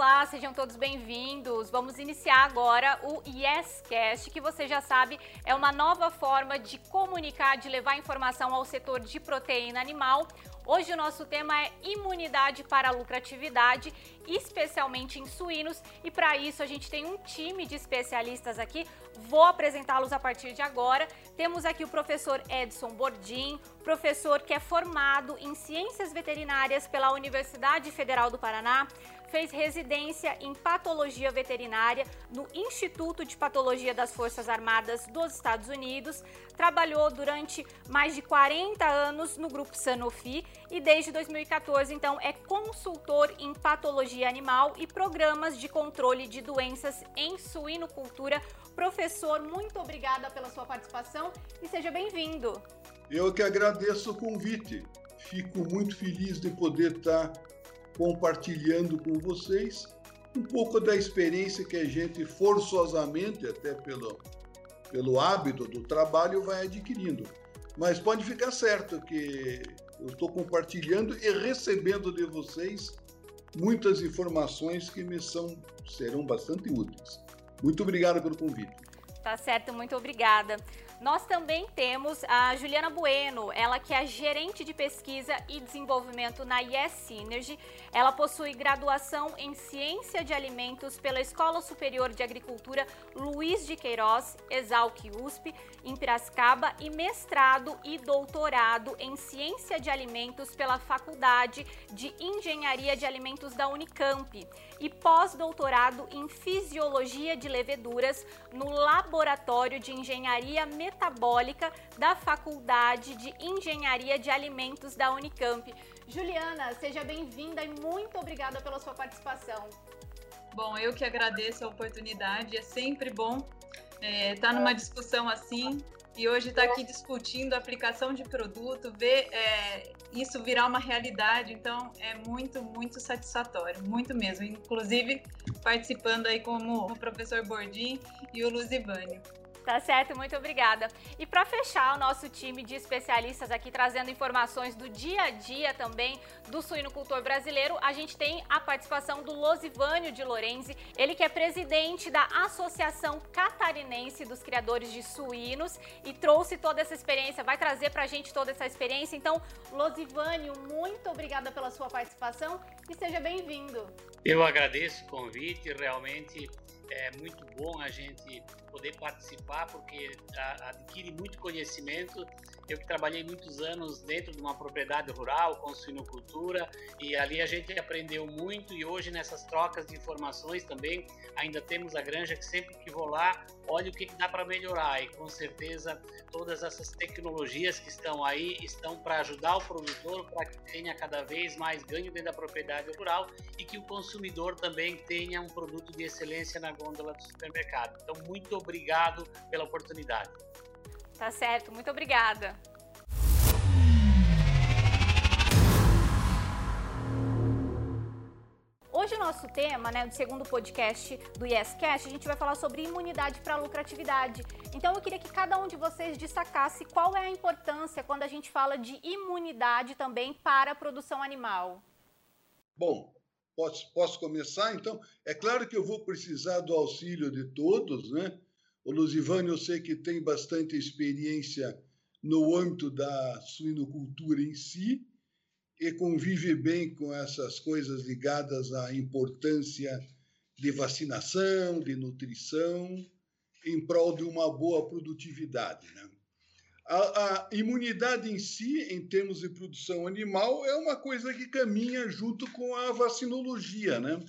Olá, sejam todos bem-vindos. Vamos iniciar agora o YesCast, que você já sabe é uma nova forma de comunicar, de levar informação ao setor de proteína animal. Hoje o nosso tema é imunidade para lucratividade, especialmente em suínos, e para isso a gente tem um time de especialistas aqui. Vou apresentá-los a partir de agora. Temos aqui o professor Edson Bordim, professor que é formado em Ciências Veterinárias pela Universidade Federal do Paraná, fez residência em patologia veterinária no Instituto de Patologia das Forças Armadas dos Estados Unidos, trabalhou durante mais de 40 anos no grupo Sanofi e desde 2014 então é consultor em patologia animal e programas de controle de doenças em suinocultura. Professor, muito obrigada pela sua participação e seja bem-vindo. Eu que agradeço o convite. Fico muito feliz de poder estar compartilhando com vocês um pouco da experiência que a gente forçosamente, até pelo, pelo hábito do trabalho, vai adquirindo. Mas pode ficar certo que eu estou compartilhando e recebendo de vocês muitas informações que me são, serão bastante úteis. Muito obrigado pelo convite. Tá certo, muito obrigada. Nós também temos a Juliana Bueno, ela que é gerente de pesquisa e desenvolvimento na Yes Synergy. Ela possui graduação em Ciência de Alimentos pela Escola Superior de Agricultura Luiz de Queiroz, Exalc USP, em Piracicaba, e mestrado e doutorado em Ciência de Alimentos pela Faculdade de Engenharia de Alimentos da Unicamp e pós-doutorado em Fisiologia de Leveduras no Laboratório de Engenharia Metabólica da Faculdade de Engenharia de Alimentos da Unicamp. Juliana, seja bem-vinda e muito obrigada pela sua participação. Bom, eu que agradeço a oportunidade, é sempre bom estar é, tá numa discussão assim e hoje estar tá aqui discutindo a aplicação de produto, ver é, isso virar uma realidade, então é muito, muito satisfatório, muito mesmo. Inclusive participando aí como o professor Bordim e o Luzivânio. Tá certo, muito obrigada. E para fechar o nosso time de especialistas aqui trazendo informações do dia a dia também do suinocultor brasileiro, a gente tem a participação do Losivânio de Lorenzi, ele que é presidente da Associação Catarinense dos Criadores de Suínos e trouxe toda essa experiência, vai trazer para a gente toda essa experiência. Então, Losivânio, muito obrigada pela sua participação e seja bem-vindo. Eu agradeço o convite, realmente é muito bom a gente poder participar, porque adquire muito conhecimento. Eu que trabalhei muitos anos dentro de uma propriedade rural com suinocultura e ali a gente aprendeu muito e hoje nessas trocas de informações também ainda temos a granja que sempre que vou lá, olha o que dá para melhorar e com certeza todas essas tecnologias que estão aí estão para ajudar o produtor para que tenha cada vez mais ganho dentro da propriedade rural e que o consumidor também tenha um produto de excelência na gôndola do supermercado. Então, muito obrigado pela oportunidade. Tá certo, muito obrigada. Hoje o nosso tema, né, do segundo podcast do YesCast, a gente vai falar sobre imunidade para lucratividade. Então eu queria que cada um de vocês destacasse qual é a importância quando a gente fala de imunidade também para a produção animal. Bom, posso, posso começar então? É claro que eu vou precisar do auxílio de todos, né? O Lusivânio eu sei que tem bastante experiência no âmbito da suinocultura em si e convive bem com essas coisas ligadas à importância de vacinação, de nutrição, em prol de uma boa produtividade. Né? A, a, imunidade em si, em termos de produção animal, é uma coisa que caminha junto com a vacinologia. Né?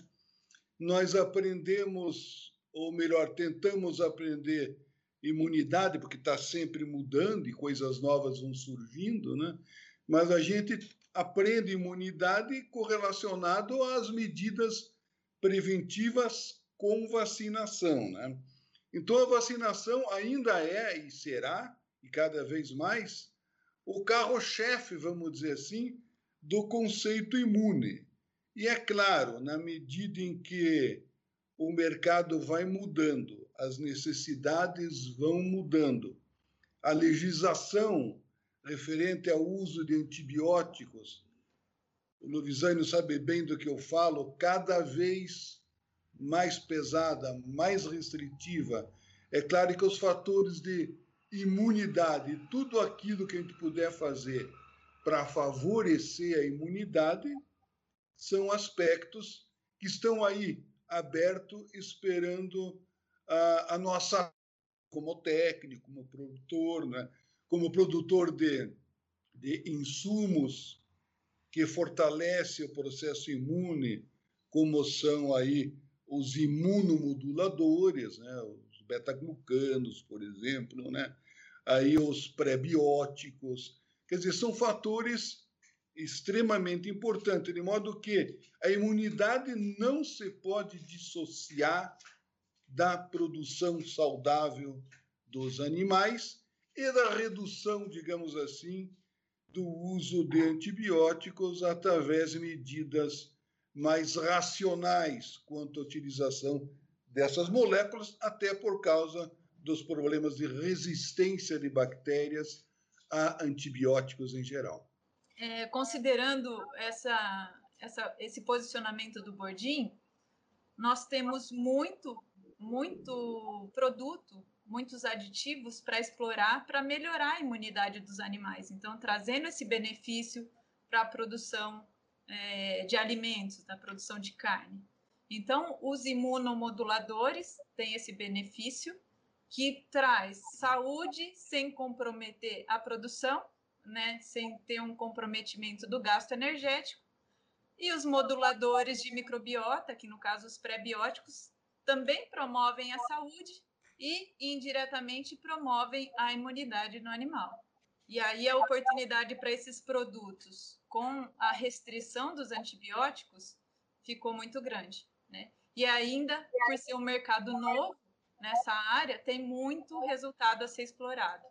Nós aprendemos ou melhor, tentamos aprender imunidade, porque está sempre mudando e coisas novas vão surgindo, né? mas a gente aprende imunidade correlacionado às medidas preventivas com vacinação. Né? Então, a vacinação ainda é e será, e cada vez mais, o carro-chefe, vamos dizer assim, do conceito imune. E é claro, na medida em que o mercado vai mudando, as necessidades vão mudando. A legislação referente ao uso de antibióticos, o Lovisânio sabe bem do que eu falo, cada vez mais pesada, mais restritiva. É claro que os fatores de imunidade, tudo aquilo que a gente puder fazer para favorecer a imunidade, são aspectos que estão aí aberto esperando a, a nossa como técnico, como produtor, né? como produtor de, de insumos que fortalece o processo imune, como são aí os imunomoduladores, né? os beta-glucanos, por exemplo, né? Aí os prebióticos. Quer dizer, são fatores extremamente importantes, de modo que a imunidade não se pode dissociar da produção saudável dos animais e da redução, digamos assim, do uso de antibióticos através de medidas mais racionais quanto à utilização dessas moléculas, até por causa dos problemas de resistência de bactérias a antibióticos em geral. É, considerando essa, essa, esse posicionamento do Bordim, nós temos muito, muito produto, muitos aditivos para explorar, para melhorar a imunidade dos animais. Então, trazendo esse benefício para a produção é, de alimentos, da produção de carne. Então, os imunomoduladores têm esse benefício que traz saúde sem comprometer a produção, né, sem ter um comprometimento do gasto energético. E os moduladores de microbiota, que no caso os pré-bióticos, também promovem a saúde e indiretamente promovem a imunidade no animal. E aí a oportunidade para esses produtos com a restrição dos antibióticos ficou muito grande, né? E ainda por ser um mercado novo, nessa área, tem muito resultado a ser explorado.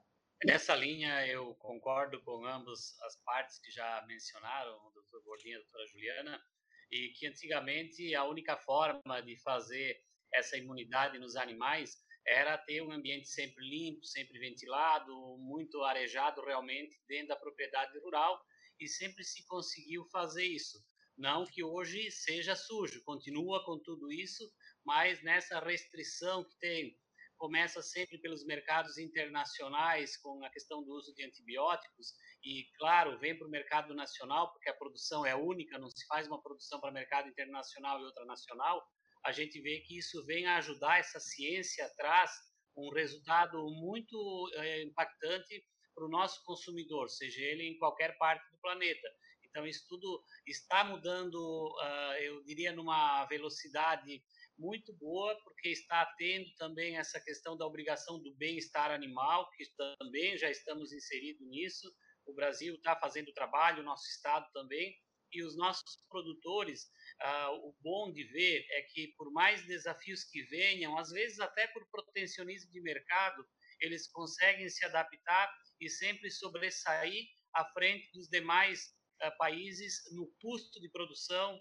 Nessa linha, eu concordo com ambas as partes que já mencionaram, o doutor Gordinho e a doutora Juliana, e que antigamente a única forma de fazer essa imunidade nos animais era ter um ambiente sempre limpo, sempre ventilado, muito arejado realmente dentro da propriedade rural, e sempre se conseguiu fazer isso. Não que hoje seja sujo, continua com tudo isso, mas nessa restrição que tem, começa sempre pelos mercados internacionais com a questão do uso de antibióticos e, claro, vem para o mercado nacional, porque a produção é única, não se faz uma produção para mercado internacional e outra nacional, a gente vê que isso vem a ajudar, essa ciência traz um resultado muito é, impactante para o nosso consumidor, seja ele em qualquer parte do planeta. Então, isso tudo está mudando, uh, eu diria, numa velocidade muito boa, porque está tendo também essa questão da obrigação do bem-estar animal, que também já estamos inseridos nisso. O Brasil está fazendo trabalho, o nosso estado também, e os nossos produtores, ah, o bom de ver é que, por mais desafios que venham, às vezes até por protecionismo de mercado, eles conseguem se adaptar e sempre sobressair à frente dos demais ah, países no custo de produção,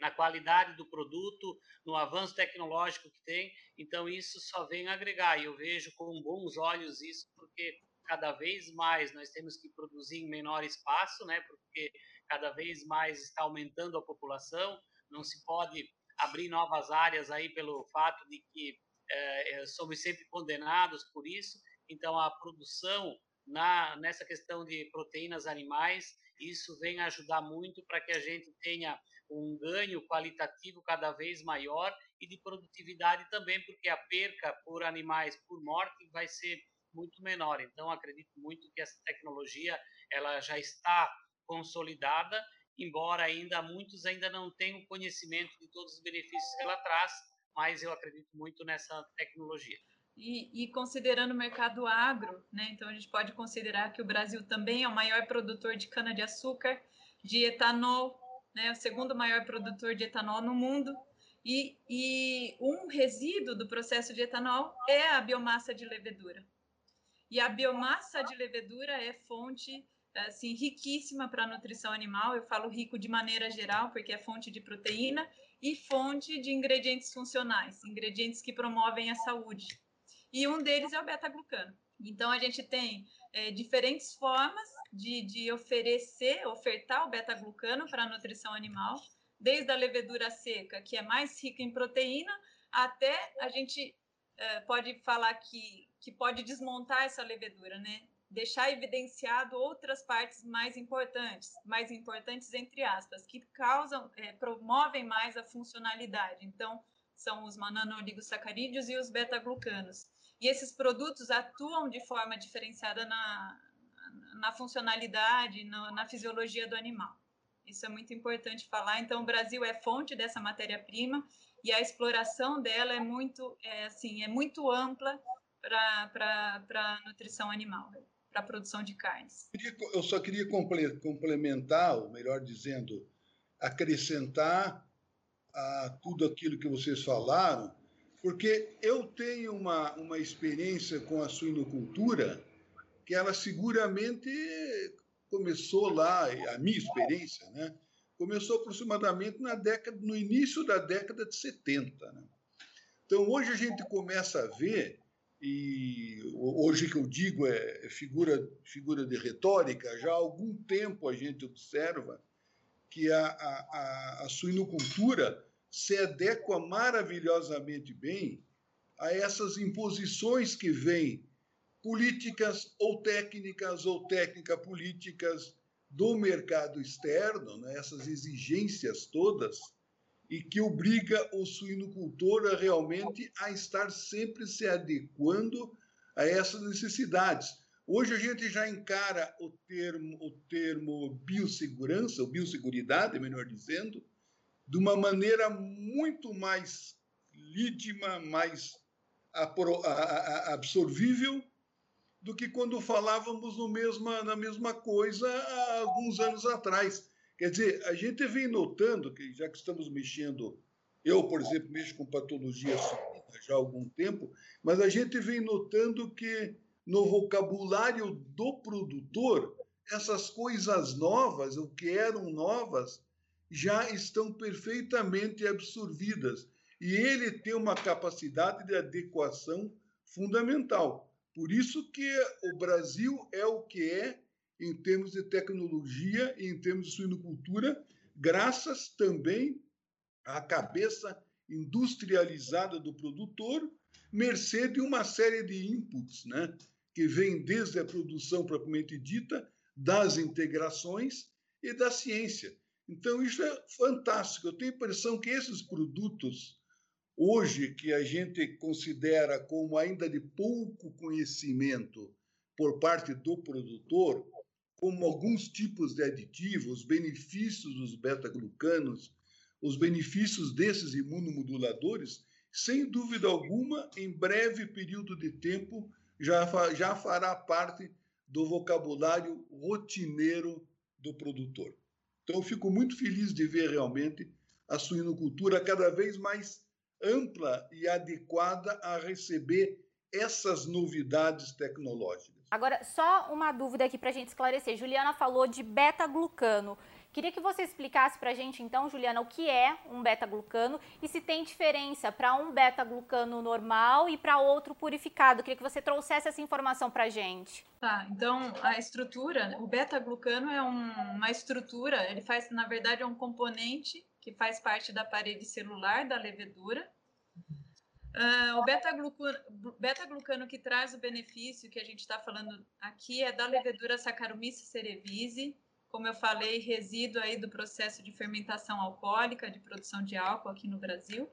na qualidade do produto, no avanço tecnológico que tem. Então, isso só vem agregar. E eu vejo com bons olhos isso, porque cada vez mais nós temos que produzir em menor espaço, né? Porque cada vez mais está aumentando a população. Não se pode abrir novas áreas aí pelo fato de que é, somos sempre condenados por isso. Então, a produção na, nessa questão de proteínas animais, isso vem ajudar muito para que a gente tenha um ganho qualitativo cada vez maior e de produtividade também, porque a perca por animais por morte vai ser muito menor. Então, acredito muito que essa tecnologia ela já está consolidada, embora ainda muitos ainda não tenham conhecimento de todos os benefícios que ela traz, mas eu acredito muito nessa tecnologia. E, e, considerando o mercado agro, né, então a gente pode considerar que o Brasil também é o maior produtor de cana-de-açúcar, de etanol, né, o segundo maior produtor de etanol no mundo. E, e um resíduo do processo de etanol é a biomassa de levedura. E a biomassa de levedura é fonte assim riquíssima para a nutrição animal. Eu falo rico de maneira geral porque é fonte de proteína e fonte de ingredientes funcionais, ingredientes que promovem a saúde. E um deles é o beta-glucano. Então a gente tem é, diferentes formas de, de oferecer, ofertar o beta-glucano para a nutrição animal, desde a levedura seca, que é mais rica em proteína, até a gente é, pode falar que, que pode desmontar essa levedura, né? Deixar evidenciado outras partes mais importantes, mais importantes entre aspas, que causam, é, promovem mais a funcionalidade. Então, são os mananoligosacarídeos e os beta-glucanos. E esses produtos atuam de forma diferenciada na, na funcionalidade, na, na fisiologia do animal. Isso é muito importante falar. Então, o Brasil é fonte dessa matéria-prima e a exploração dela é muito, é, assim, é muito ampla para a nutrição animal, para a produção de carnes. Eu só queria complementar, ou melhor dizendo, acrescentar a tudo aquilo que vocês falaram, porque eu tenho uma, uma experiência com a suinocultura que ela seguramente começou lá, a minha experiência, né? começou aproximadamente na década, no início da década de 70. Né? Então, hoje a gente começa a ver, e hoje que eu digo é figura, figura de retórica, já há algum tempo a gente observa que a, a, a suinocultura se adequa maravilhosamente bem a essas imposições que vêm políticas ou técnicas ou técnica-políticas do mercado externo, né, essas exigências todas, e que obriga o suinocultor a realmente a estar sempre se adequando a essas necessidades. Hoje a gente já encara o termo, o termo biossegurança, ou biosseguridade, melhor dizendo, de uma maneira muito mais lídima, mais absorvível do que quando falávamos mesma, na mesma coisa há alguns anos atrás. Quer dizer, a gente vem notando que, já que estamos mexendo, eu, por exemplo, mexo com patologia já há algum tempo, mas a gente vem notando que no vocabulário do produtor, essas coisas novas, o que eram novas, já estão perfeitamente absorvidas. E ele tem uma capacidade de adequação fundamental. Por isso que o Brasil é o que é em termos de tecnologia e em termos de suinocultura, graças também à cabeça industrializada do produtor, mercê de uma série de inputs, né? que vem desde a produção propriamente dita, das integrações e da ciência. Então, isso é fantástico. Eu tenho a impressão que esses produtos hoje que a gente considera como ainda de pouco conhecimento por parte do produtor, como alguns tipos de aditivos, os benefícios dos beta-glucanos, os benefícios desses imunomoduladores, sem dúvida alguma, em breve período de tempo, já, já fará parte do vocabulário rotineiro do produtor. Então, eu fico muito feliz de ver realmente a suinocultura cada vez mais ampla e adequada a receber essas novidades tecnológicas. Agora, só uma dúvida aqui para a gente esclarecer. Juliana falou de beta-glucano. Queria que você explicasse para a gente, então, Juliana, o que é um beta-glucano e se tem diferença para um beta-glucano normal e para outro purificado. Queria que você trouxesse essa informação para a gente. Tá, então a estrutura, o beta-glucano é um, uma estrutura, ele faz, na verdade, é um componente que faz parte da parede celular da levedura. Uh, o beta-glucano, beta-glucano que traz o benefício que a gente está falando aqui é da levedura Saccharomyces cerevisiae, como eu falei, resíduo aí do processo de fermentação alcoólica, de produção de álcool aqui no Brasil.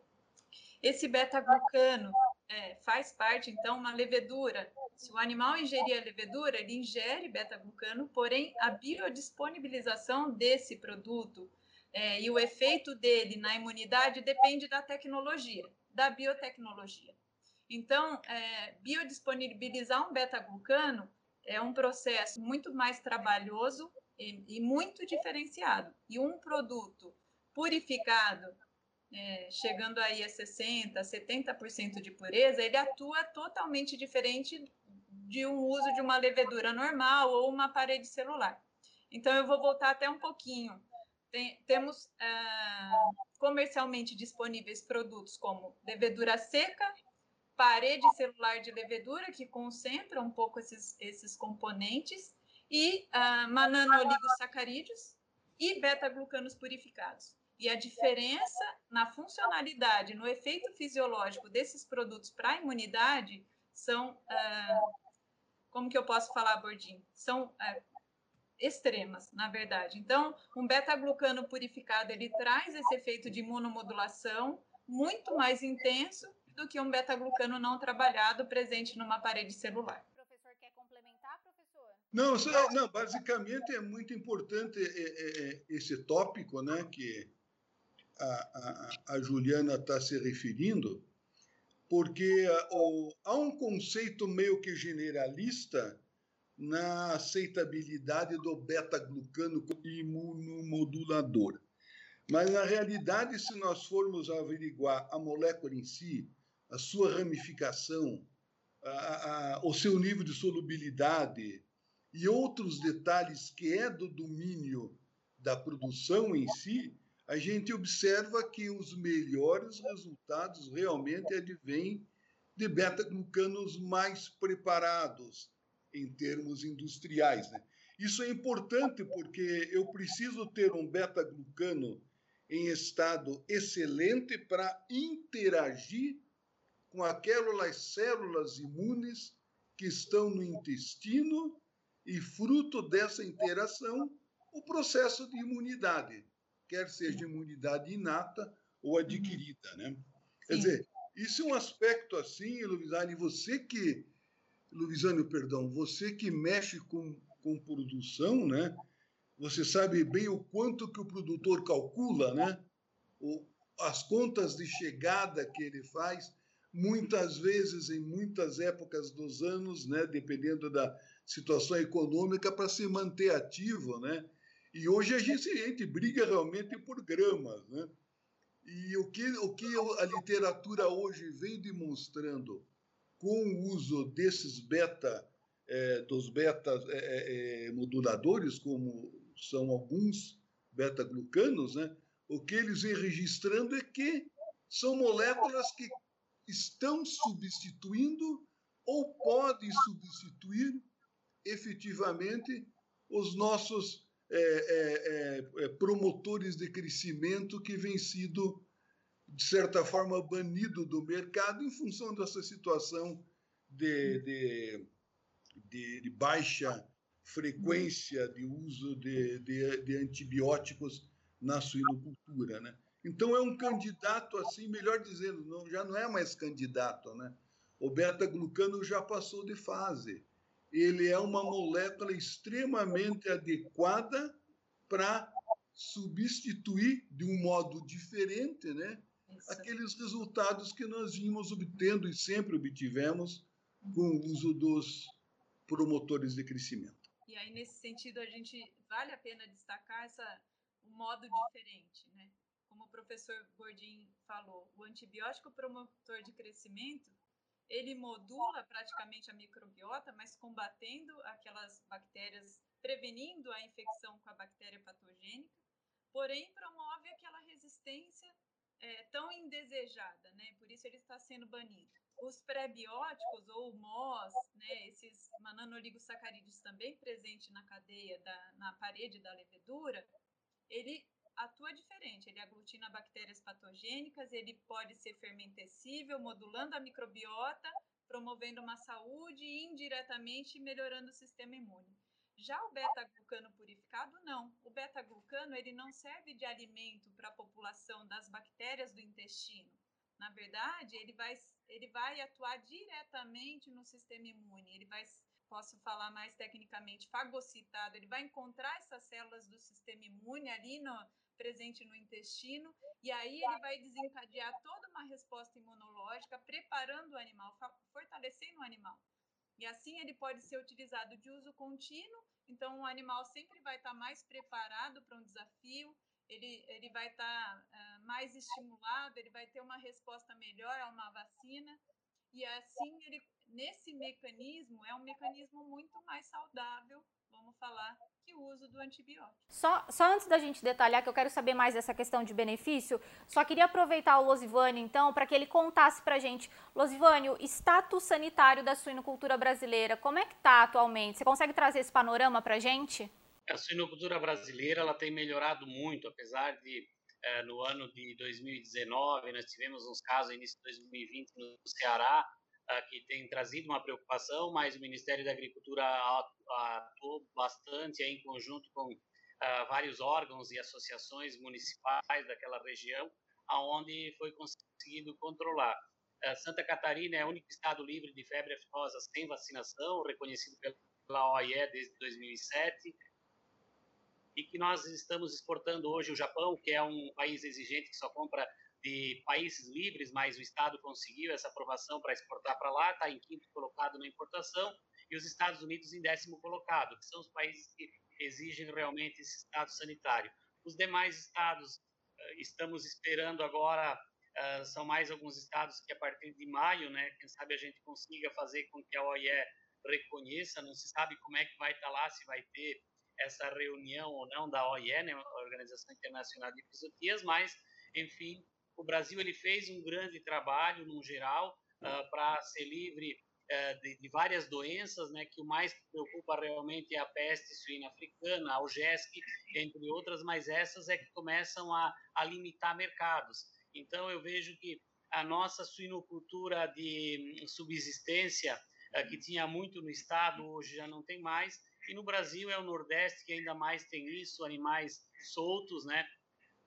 Esse beta-glucano é, faz parte, então, uma levedura. Se o animal ingerir a levedura, ele ingere beta-glucano, porém, a biodisponibilização desse produto é, e o efeito dele na imunidade depende da tecnologia, da biotecnologia. Então, é, biodisponibilizar um beta-glucano é um processo muito mais trabalhoso e, e muito diferenciado. E um produto purificado, é, chegando aí a 60%, 70% de pureza, ele atua totalmente diferente de um uso de uma levedura normal ou uma parede celular. Então, eu vou voltar até um pouquinho tem, temos uh, comercialmente disponíveis produtos como levedura seca, parede celular de levedura, que concentra um pouco esses, esses componentes, e uh, mananoligosacarídeos e beta-glucanos purificados. E a diferença na funcionalidade, no efeito fisiológico desses produtos para a imunidade são, ah, como que eu posso falar, Bordinho? São ah, extremas, na verdade. Então, um beta-glucano purificado, ele traz esse efeito de imunomodulação muito mais intenso do que um beta-glucano não trabalhado presente numa parede celular. Não, não basicamente é muito importante é, é, é, esse tópico né, que a, a, a Juliana está se referindo, porque há um conceito meio que generalista na aceitabilidade do beta-glucano imunomodulador. Mas, na realidade, se nós formos averiguar a molécula em si, a sua ramificação, a, a, o seu nível de solubilidade e outros detalhes que é do domínio da produção em si, a gente observa que os melhores resultados realmente advêm de beta-glucanos mais preparados em termos industriais. Né? Isso é importante porque eu preciso ter um beta-glucano em estado excelente para interagir com aquelas células imunes que estão no intestino e, fruto dessa interação, o processo de imunidade quer seja imunidade inata ou adquirida, né? Quer dizer, isso é um aspecto assim, Luizane, você que, Luizane, perdão, você que mexe com, com produção, né? Você sabe bem o quanto que o produtor calcula, né? O, as contas de chegada que ele faz, muitas vezes, em muitas épocas dos anos, né? Dependendo da situação econômica, para se manter ativo, né? E hoje a gente, a gente briga realmente por gramas, né? E o que, o que a literatura hoje vem demonstrando com o uso desses beta, é, dos beta é, é, é, moduladores, como são alguns beta-glucanos, né? o que eles vêm registrando é que são moléculas que estão substituindo ou podem substituir efetivamente os nossos é, é, é, promotores de crescimento que vem sido, de certa forma, banido do mercado em função dessa situação de, de, de, de baixa frequência de uso de, de, de, antibióticos na suinocultura, né? Então é um candidato assim, melhor dizendo, não, já não é mais candidato, né? O beta-glucano já passou de fase ele é uma molécula extremamente adequada para substituir de um modo diferente, né, Isso. aqueles resultados que nós vimos obtendo e sempre obtivemos com o uso dos promotores de crescimento. E aí nesse sentido a gente vale a pena destacar essa um modo diferente, professor Gordin falou, o antibiótico promotor de crescimento ele modula praticamente a microbiota, mas combatendo aquelas bactérias, prevenindo a infecção com a bactéria patogênica, porém promove aquela resistência é, tão indesejada, né? Por isso ele está sendo banido. Os prebióticos ou MOS, né, esses mananoligosacarídeos também presentes na cadeia, da, na parede da levedura, ele aglutina bactérias patogênicas, ele pode ser fermentecível, modulando a microbiota, promovendo uma saúde e indiretamente melhorando o sistema imune. Já o beta-glucano purificado, não. O beta-glucano ele não serve de alimento para a população das bactérias do intestino. Na verdade, ele vai, ele vai atuar diretamente no sistema imune. Ele vai, posso falar mais tecnicamente, fagocitado. Ele vai encontrar essas células do sistema imune ali no, presente no intestino, e aí ele vai desencadear toda uma resposta imunológica, preparando o animal, fortalecendo o animal. E assim ele pode ser utilizado de uso contínuo, então o animal sempre vai estar mais preparado para um desafio, ele, ele vai estar uh, mais estimulado, ele vai ter uma resposta melhor a uma vacina, e assim ele, nesse mecanismo, é um mecanismo muito mais saudável, vamos falar, que o uso do antibiótico. Só, só antes da gente detalhar, que eu quero saber mais dessa questão de benefício, só queria aproveitar o Losivânio, então, para que ele contasse para a gente. Losivânio, status sanitário da suinocultura brasileira, como é que está atualmente? Você consegue trazer esse panorama para a gente? A suinocultura brasileira ela tem melhorado muito, apesar de é, no ano de 2019, nós tivemos uns casos início de 2020 no Ceará, que tem trazido uma preocupação, mas o Ministério da Agricultura atuou bastante em conjunto com uh, vários órgãos e associações municipais daquela região, aonde foi conseguido controlar. Uh, Santa Catarina é o único estado livre de febre aftosa sem vacinação, reconhecido pela OIE desde 2007, e que nós estamos exportando hoje o Japão, que é um país exigente que só compra de países livres, mas o Estado conseguiu essa aprovação para exportar para lá, está em quinto colocado na importação, e os Estados Unidos em décimo colocado, que são os países que exigem realmente esse estado sanitário. Os demais estados, uh, estamos esperando agora, uh, são mais alguns estados que a partir de maio, né, quem sabe a gente consiga fazer com que a OIE reconheça, não se sabe como é que vai estar tá lá, se vai ter essa reunião ou não da OIE, né, Organização Internacional de Fisiotias, mas, enfim, o Brasil ele fez um grande trabalho, no geral, uh, para ser livre uh, de, de, várias doenças, né, que o mais preocupa realmente é a peste suína africana, a UGESC, entre outras, mas essas é que começam a, a limitar mercados. Então, eu vejo que a nossa suinocultura de subsistência, uh, que tinha muito no estado, hoje já não tem mais, e no Brasil é o Nordeste que ainda mais tem isso, animais soltos, né?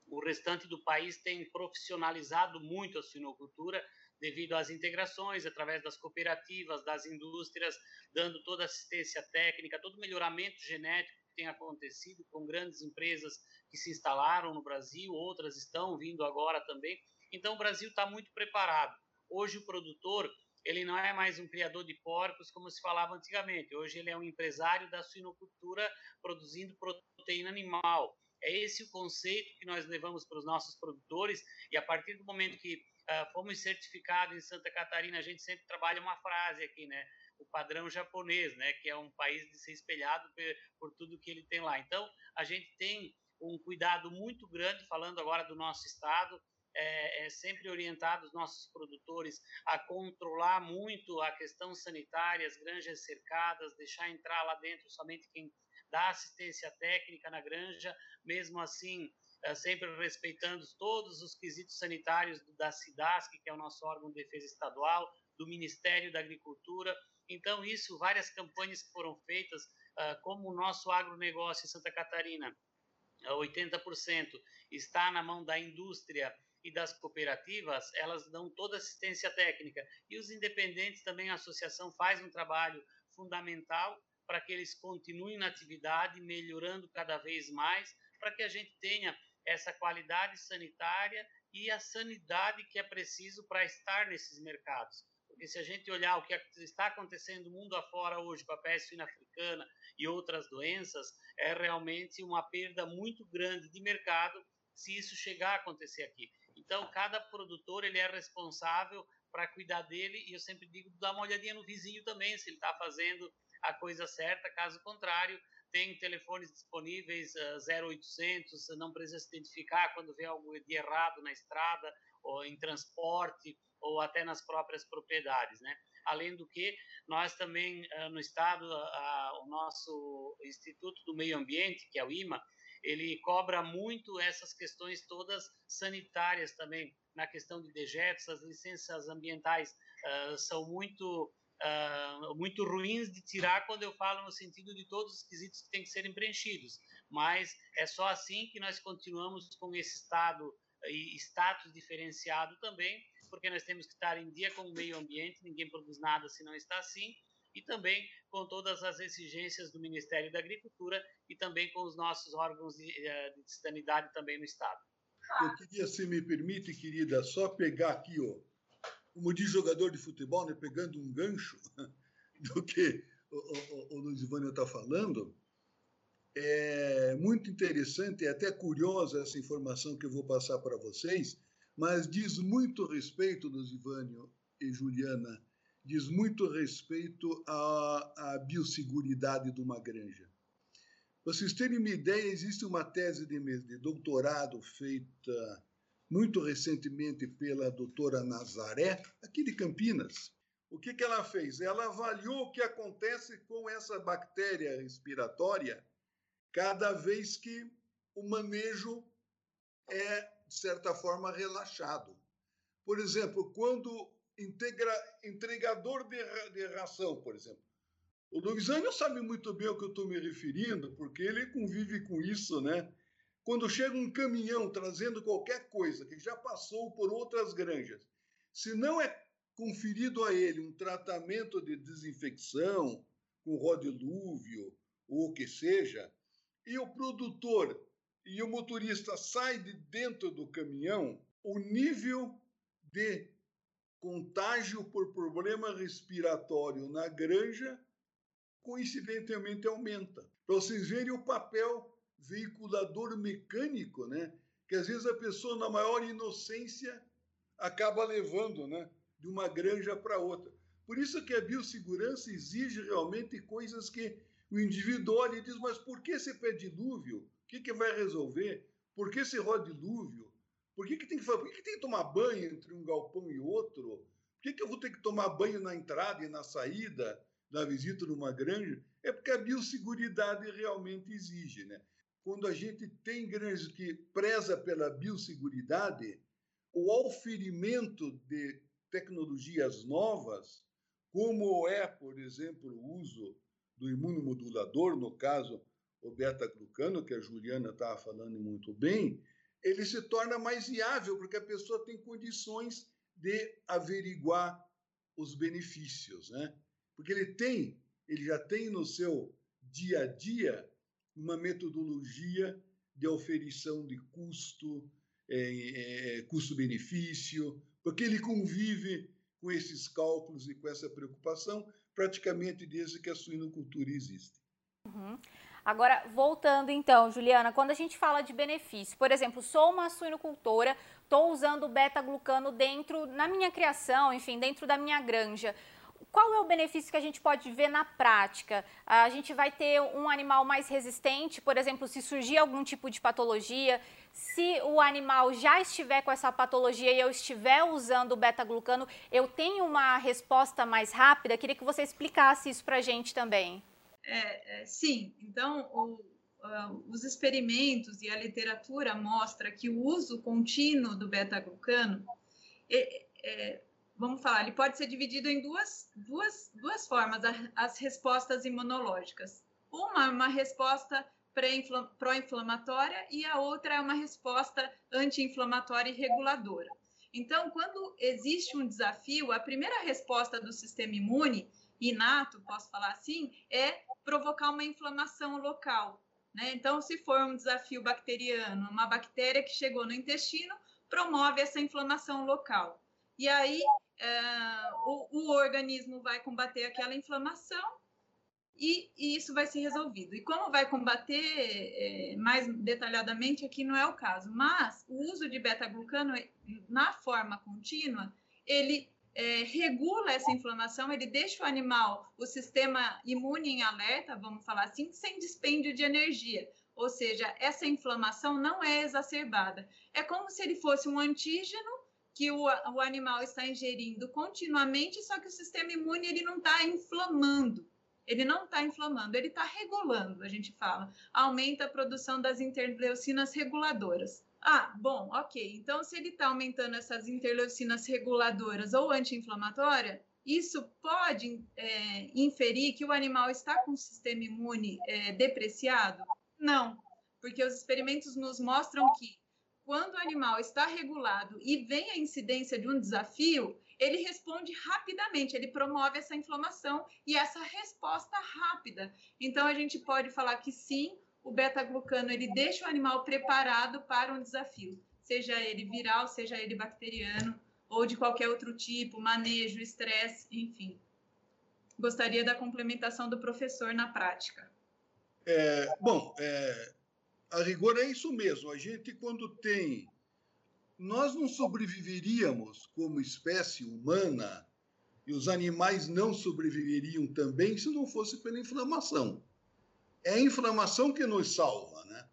O restante do país tem profissionalizado muito a suinocultura devido às integrações através das cooperativas, das indústrias, dando toda assistência técnica, todo melhoramento genético que tem acontecido com grandes empresas que se instalaram no Brasil, outras estão vindo agora também. Então o Brasil está muito preparado. Hoje o produtor ele não é mais um criador de porcos como se falava antigamente. Hoje ele é um empresário da suinocultura produzindo proteína animal. É esse o conceito que nós levamos para os nossos produtores e a partir do momento que uh, fomos certificados em Santa Catarina, a gente sempre trabalha uma frase aqui, né? O padrão japonês, né? Que é um país de ser espelhado por, por tudo que ele tem lá. Então, a gente tem um cuidado muito grande, falando agora do nosso estado, é, é, sempre orientado os nossos produtores a controlar muito a questão sanitária, as granjas cercadas, deixar entrar lá dentro somente quem dá assistência técnica na granja, mesmo assim, é, sempre respeitando todos os quesitos sanitários da SIDASC, que é o nosso órgão de defesa estadual, do Ministério da Agricultura. Então, isso, várias campanhas que foram feitas, é, como o nosso agronegócio em Santa Catarina, 80% está na mão da indústria e das cooperativas, elas dão toda assistência técnica. E os independentes também, a associação faz um trabalho fundamental para que eles continuem na atividade, melhorando cada vez mais, para que a gente tenha essa qualidade sanitária e a sanidade que é preciso para estar nesses mercados. Porque se a gente olhar o que está acontecendo mundo afora hoje com a peste suína africana e outras doenças, é realmente uma perda muito grande de mercado se isso chegar a acontecer aqui. Então, cada produtor ele é responsável para cuidar dele e eu sempre digo, dá uma olhadinha no vizinho também, se ele está fazendo a coisa certa, caso contrário, tem telefones disponíveis uh, eh, 0800, não precisa se identificar quando vê algo de errado na estrada ou em transporte ou até nas próprias propriedades, né? Além do que, nós também uh, no estado, uh, o nosso Instituto do Meio Ambiente, que é o IMA, ele cobra muito essas questões todas sanitárias também, na questão de dejetos, as licenças ambientais uh, são muito uh, muito ruins de tirar quando eu falo no sentido de todos os quesitos que têm que serem preenchidos, mas é só assim que nós continuamos com esse estado e status diferenciado também, porque nós temos que estar em dia com o meio ambiente, ninguém produz nada se não está assim, e também com todas as exigências do Ministério da Agricultura e também com os nossos órgãos de, eh, de sanidade também no Estado. Eu queria, se me permite, querida, só pegar aqui, ó, como diz jogador de futebol, né, pegando um gancho do que o, o, o Luiz Ivânio está falando. É muito interessante, é até curiosa essa informação que eu vou passar para vocês, mas diz muito respeito, Luiz Ivânio e Juliana, diz muito respeito à, à biosseguridade de uma granja. Para vocês terem uma ideia, existe uma tese de, de doutorado feita muito recentemente pela doutora Nazaré, aqui de Campinas. O que, que ela fez? Ela avaliou o que acontece com essa bactéria respiratória cada vez que o manejo é de certa forma, relaxado. Por exemplo, quando integra, entregador de, de ração, por exemplo. O Luizânio sabe muito bem ao que eu estou me referindo, porque ele convive com isso, né? Quando chega um caminhão trazendo qualquer coisa que já passou por outras granjas, se não é conferido a ele um tratamento de desinfecção com rodilúvio ou o que seja, e o produtor e o motorista sai de dentro do caminhão, o nível de contágio por problema respiratório na granja coincidentemente aumenta. Para vocês verem o papel veiculador mecânico, né? Que às vezes a pessoa, na maior inocência, acaba levando, né? De uma granja para outra. Por isso que a biossegurança exige realmente coisas que o indivíduo olha e diz: mas por que esse pé dilúvio? O que, que vai resolver? Por que esse rodilúvio? Por que, que, tem que, por que, que tem que tomar banho entre um galpão e outro? Por que, que eu vou ter que tomar banho na entrada e na saída da visita numa granja? É porque a biosseguridade realmente exige, né? quando a gente tem granjas que preza pela biosseguridade, o auferimento de tecnologias novas, como é, por exemplo, o uso do imunomodulador, no caso, o beta-glucano, que a Juliana estava falando muito bem, ele se torna mais viável, porque a pessoa tem condições de averiguar os benefícios, né? Porque ele tem, ele já tem no seu dia a dia uma metodologia de oferição de custo, é, é, custo-benefício, porque ele convive com esses cálculos e com essa preocupação praticamente desde que a suinocultura existe. Uhum. Agora, voltando então, Juliana, quando a gente fala de benefício, por exemplo, sou uma suinocultora, estou usando beta-glucano dentro, na minha criação, enfim, dentro da minha granja qual é o benefício que a gente pode ver na prática? A gente vai ter um animal mais resistente, por exemplo, se surgir algum tipo de patologia, se o animal já estiver com essa patologia e eu estiver usando o beta-glucano, eu tenho uma resposta mais rápida? Queria que você explicasse isso para a gente também. É, é, sim, então o, uh, os experimentos e a literatura mostra que o uso contínuo do beta-glucano é, vamos falar, ele pode ser dividido em duas, duas, duas formas, as respostas imunológicas. Uma é uma resposta pró-inflamatória e a outra é uma resposta anti-inflamatória e reguladora. Então, quando existe um desafio, a primeira resposta do sistema imune, inato, posso falar assim, é provocar uma inflamação local. Né? Então, se for um desafio bacteriano, uma bactéria que chegou no intestino, promove essa inflamação local. E aí, é, o, o, organismo vai combater aquela inflamação e, e, isso vai ser resolvido. E como vai combater é, mais detalhadamente, aqui não é o caso, mas o uso de beta-glucano na forma contínua, ele é, regula essa inflamação, ele deixa o animal, o sistema imune em alerta, vamos falar assim, sem dispêndio de energia. Ou seja, essa inflamação não é exacerbada. É como se ele fosse um antígeno que o, o animal está ingerindo continuamente, só que o sistema imune ele não está inflamando. Ele não está inflamando, ele está regulando, a gente fala. Aumenta a produção das interleucinas reguladoras. Ah, bom, ok. Então, se ele está aumentando essas interleucinas reguladoras ou anti-inflamatória, isso pode é, inferir que o animal está com o sistema imune é, depreciado? Não, porque os experimentos nos mostram que quando o animal está regulado e vem a incidência de um desafio, ele responde rapidamente, ele promove essa inflamação e essa resposta rápida. Então, a gente pode falar que sim, o beta-glucano ele deixa o animal preparado para um desafio, seja ele viral, seja ele bacteriano ou de qualquer outro tipo, manejo, estresse, enfim. Gostaria da complementação do professor na prática. É, bom, é, a rigor é isso mesmo. A gente, quando tem. Nós não sobreviveríamos como espécie humana e os animais não sobreviveriam também se não fosse pela inflamação. É a inflamação que nos salva, né?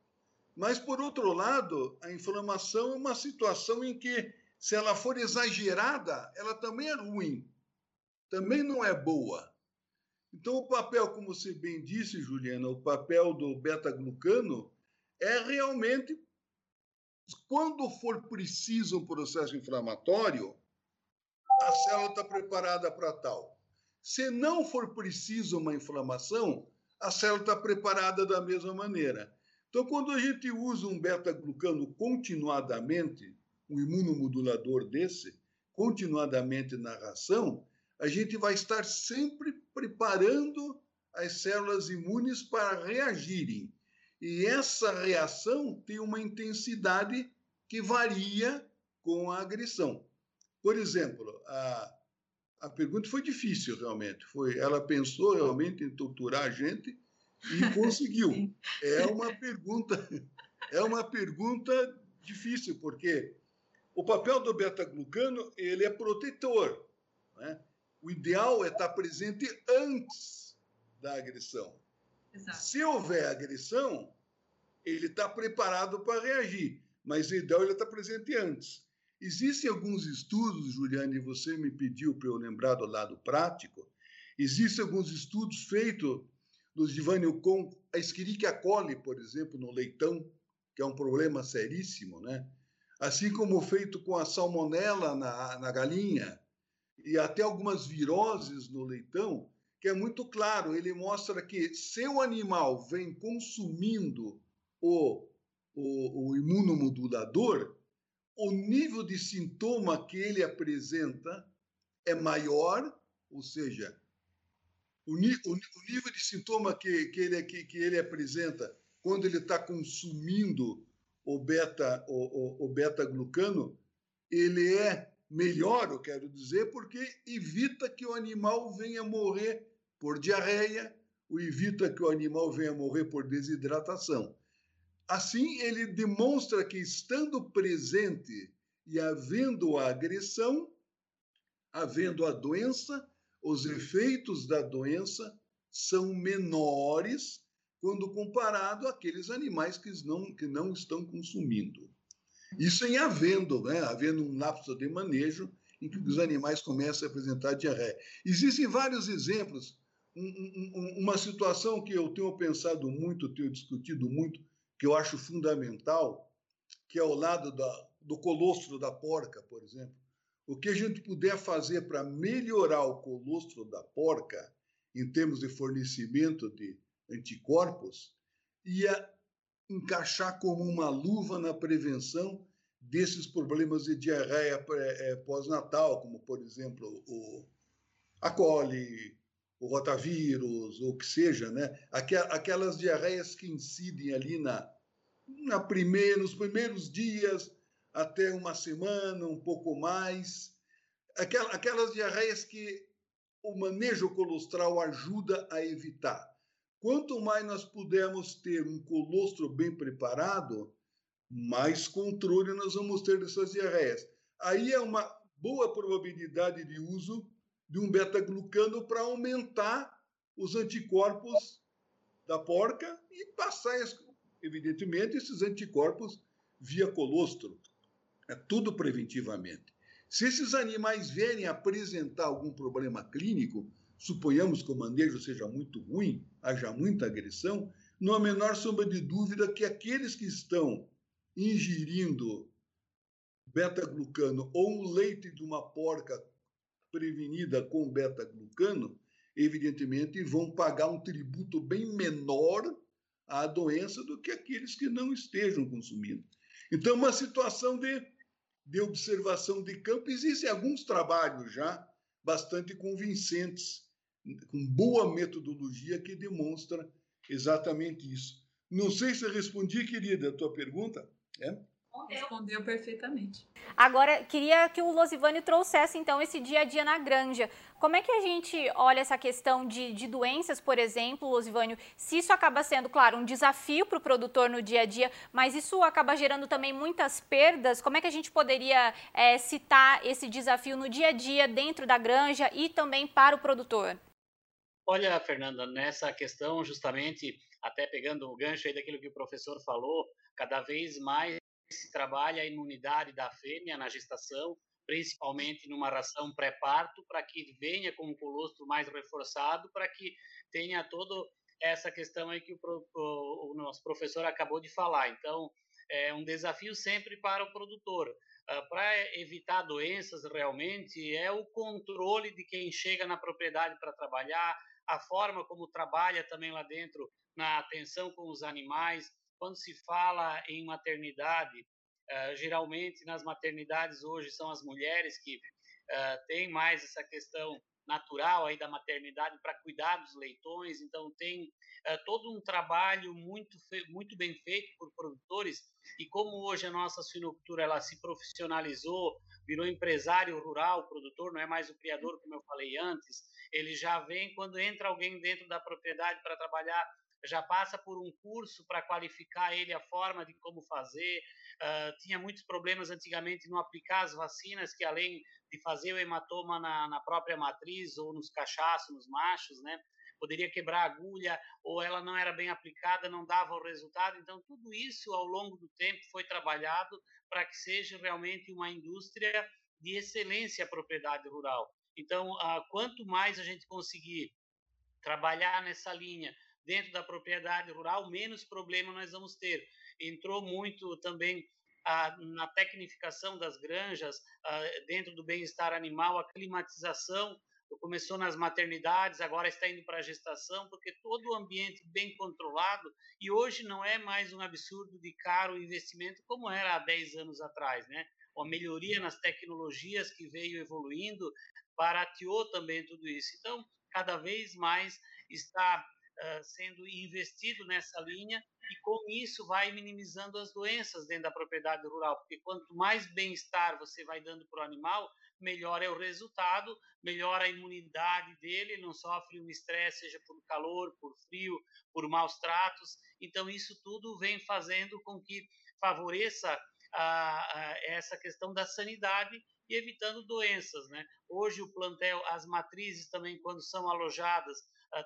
Mas, por outro lado, a inflamação é uma situação em que, se ela for exagerada, ela também é ruim, também não é boa. Então, o papel, como você bem disse, Juliana, o papel do beta-glucano é realmente quando for preciso um processo inflamatório, a célula está preparada para tal. Se não for preciso uma inflamação, a célula está preparada da mesma maneira. Então, quando a gente usa um beta-glucano continuadamente, um imunomodulador desse, continuadamente na ração, a gente vai estar sempre preparando as células imunes para reagirem. E essa reação tem uma intensidade que varia com a agressão. Por exemplo, a, a pergunta foi difícil, realmente. Foi, ela pensou realmente em torturar a gente e conseguiu. é uma pergunta, é uma pergunta difícil, porque o papel do beta-glucano ele é protetor. Né? O ideal é estar presente antes da agressão. Exato. Se houver agressão, ele está preparado para reagir, mas o ideal é estar presente antes. Existem alguns estudos, Juliane, você me pediu para eu lembrar do lado prático. Existem alguns estudos feitos no Divânio com a Escherichia coli, por exemplo, no leitão, que é um problema seríssimo, né? Assim como feito com a salmonela na, na galinha e até algumas viroses no leitão, que é muito claro, ele mostra que se o animal vem consumindo o, o, o imunomodulador, o nível de sintoma que ele apresenta é maior, ou seja, o, o, o nível de sintoma que, que, ele, que, que ele apresenta quando ele está consumindo o beta o, o, o beta glucano ele é melhor, eu quero dizer, porque evita que o animal venha morrer por diarreia, ou evita que o animal venha morrer por desidratação. Assim, ele demonstra que, estando presente e havendo a agressão, havendo a doença, os efeitos da doença são menores quando comparado àqueles animais que não, que não estão consumindo. Isso em havendo, né? havendo um lapso de manejo em que os animais começam a apresentar diarreia. Existem vários exemplos. Um, um, uma situação que eu tenho pensado muito, tenho discutido muito, que eu acho fundamental, que é ao lado da, do colostro da porca, por exemplo. O que a gente puder fazer para melhorar o colostro da porca, em termos de fornecimento de anticorpos, ia encaixar como uma luva na prevenção desses problemas de diarreia é, pós-natal, como, por exemplo, o, a coli, o rotavírus, ou o que seja, né? aquelas diarreias que incidem ali na, na primeira, nos primeiros dias, até uma semana, um pouco mais. Aquelas diarreias que o manejo colostral ajuda a evitar. Quanto mais nós pudermos ter um colostro bem preparado, mais controle nós vamos ter dessas diarreias. Aí é uma boa probabilidade de uso de um beta-glucano para aumentar os anticorpos da porca e passar, evidentemente, esses anticorpos via colostro. É tudo preventivamente. Se esses animais vierem apresentar algum problema clínico, suponhamos que o manejo seja muito ruim, haja muita agressão, não há menor sombra de dúvida que aqueles que estão ingerindo beta-glucano ou um leite de uma porca prevenida com beta-glucano, evidentemente vão pagar um tributo bem menor à doença do que aqueles que não estejam consumindo. Então, uma situação de, de observação de campo, existem alguns trabalhos já bastante convincentes, com boa metodologia que demonstra exatamente isso. Não sei se respondi, querida, a tua pergunta. É? Respondeu perfeitamente. Agora, queria que o Losivânio trouxesse, então, esse dia a dia na granja. Como é que a gente olha essa questão de, de doenças, por exemplo, Losivânio? Se isso acaba sendo, claro, um desafio para o produtor no dia a dia, mas isso acaba gerando também muitas perdas, como é que a gente poderia é, citar esse desafio no dia a dia dentro da granja e também para o produtor? Olha, Fernanda, nessa questão, justamente, até pegando o gancho aí daquilo que o professor falou, cada vez mais se trabalha a imunidade da fêmea na gestação, principalmente numa ração pré-parto, para que venha com um colostro mais reforçado, para que tenha toda essa questão aí que o, o, o, nosso professor acabou de falar. Então, é um desafio sempre para o produtor. Uh, para evitar doenças, realmente, é o controle de quem chega na propriedade para trabalhar, a forma como trabalha também lá dentro na atenção com os animais. Quando se fala em maternidade, uh, geralmente nas maternidades hoje são as mulheres que uh, têm mais essa questão natural aí da maternidade para cuidar dos leitões. Então tem uh, todo um trabalho muito muito bem feito por produtores e como hoje a nossa suinocultura ela se profissionalizou, virou empresário rural, produtor, não é mais o criador como eu falei antes. Ele já vem quando entra alguém dentro da propriedade para trabalhar já passa por um curso para qualificar ele a forma de como fazer. Uh, tinha muitos problemas antigamente no aplicar as vacinas, que além de fazer o hematoma na, na própria matriz ou nos cachaços, nos machos, né? Poderia quebrar a agulha ou ela não era bem aplicada, não dava o resultado. Então, tudo isso ao longo do tempo foi trabalhado para que seja realmente uma indústria de excelência a propriedade rural. Então, quanto mais a gente conseguir trabalhar nessa linha dentro da propriedade rural, menos problema nós vamos ter. Entrou muito também a, na tecnificação das granjas, a, dentro do bem-estar animal, a climatização começou nas maternidades, agora está indo para a gestação, porque todo o ambiente bem controlado, e hoje não é mais um absurdo de caro investimento como era há 10 anos atrás, né? Uma melhoria nas tecnologias que veio evoluindo barateou também tudo isso. Então, cada vez mais está sendo investido nessa linha e com isso vai minimizando as doenças dentro da propriedade rural, porque quanto mais bem-estar você vai dando para o animal, melhor é o resultado, melhor a imunidade dele, não sofre um estresse, seja por calor, por frio, por maus tratos. Então, isso tudo vem fazendo com que favoreça a, a essa questão da sanidade e evitando doenças. Né? Hoje, o plantel, as matrizes também, quando são alojadas,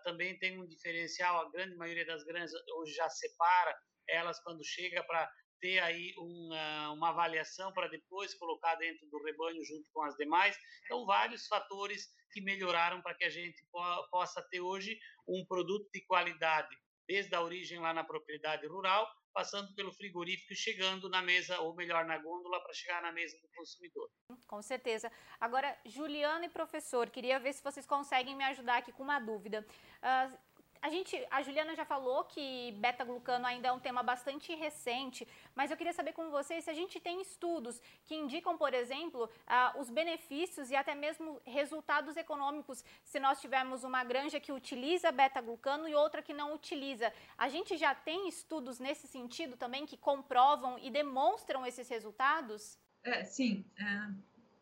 também tem um diferencial. A grande maioria das granjas hoje já separa elas quando chega para ter aí uma, uma avaliação para depois colocar dentro do rebanho junto com as demais. Então, vários fatores que melhoraram para que a gente po possa ter hoje um produto de qualidade, desde a origem lá na propriedade rural, passando pelo frigorífico e chegando na mesa, ou melhor, na gôndola, para chegar na mesa do consumidor. Com certeza. Agora, Juliana e professor, queria ver se vocês conseguem me ajudar aqui com uma dúvida. Uh, a gente, a Juliana já falou que beta-glucano ainda é um tema bastante recente, mas eu queria saber com vocês se a gente tem estudos que indicam, por exemplo, ah, os benefícios e até mesmo resultados econômicos se nós tivermos uma granja que utiliza beta-glucano e outra que não utiliza. A gente já tem estudos nesse sentido também que comprovam e demonstram esses resultados? É, sim. É,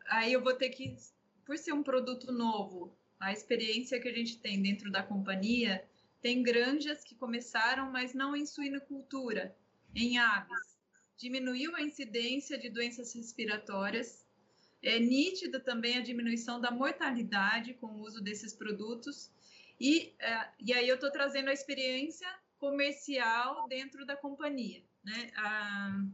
aí eu vou ter que, por ser um produto novo, a experiência que a gente tem dentro da companhia tem granjas que começaram, mas não em suinocultura, em aves. Diminuiu a incidência de doenças respiratórias. É nítida também a diminuição da mortalidade com o uso desses produtos. E, é, e aí eu estou trazendo a experiência comercial dentro da companhia. Né? Ah,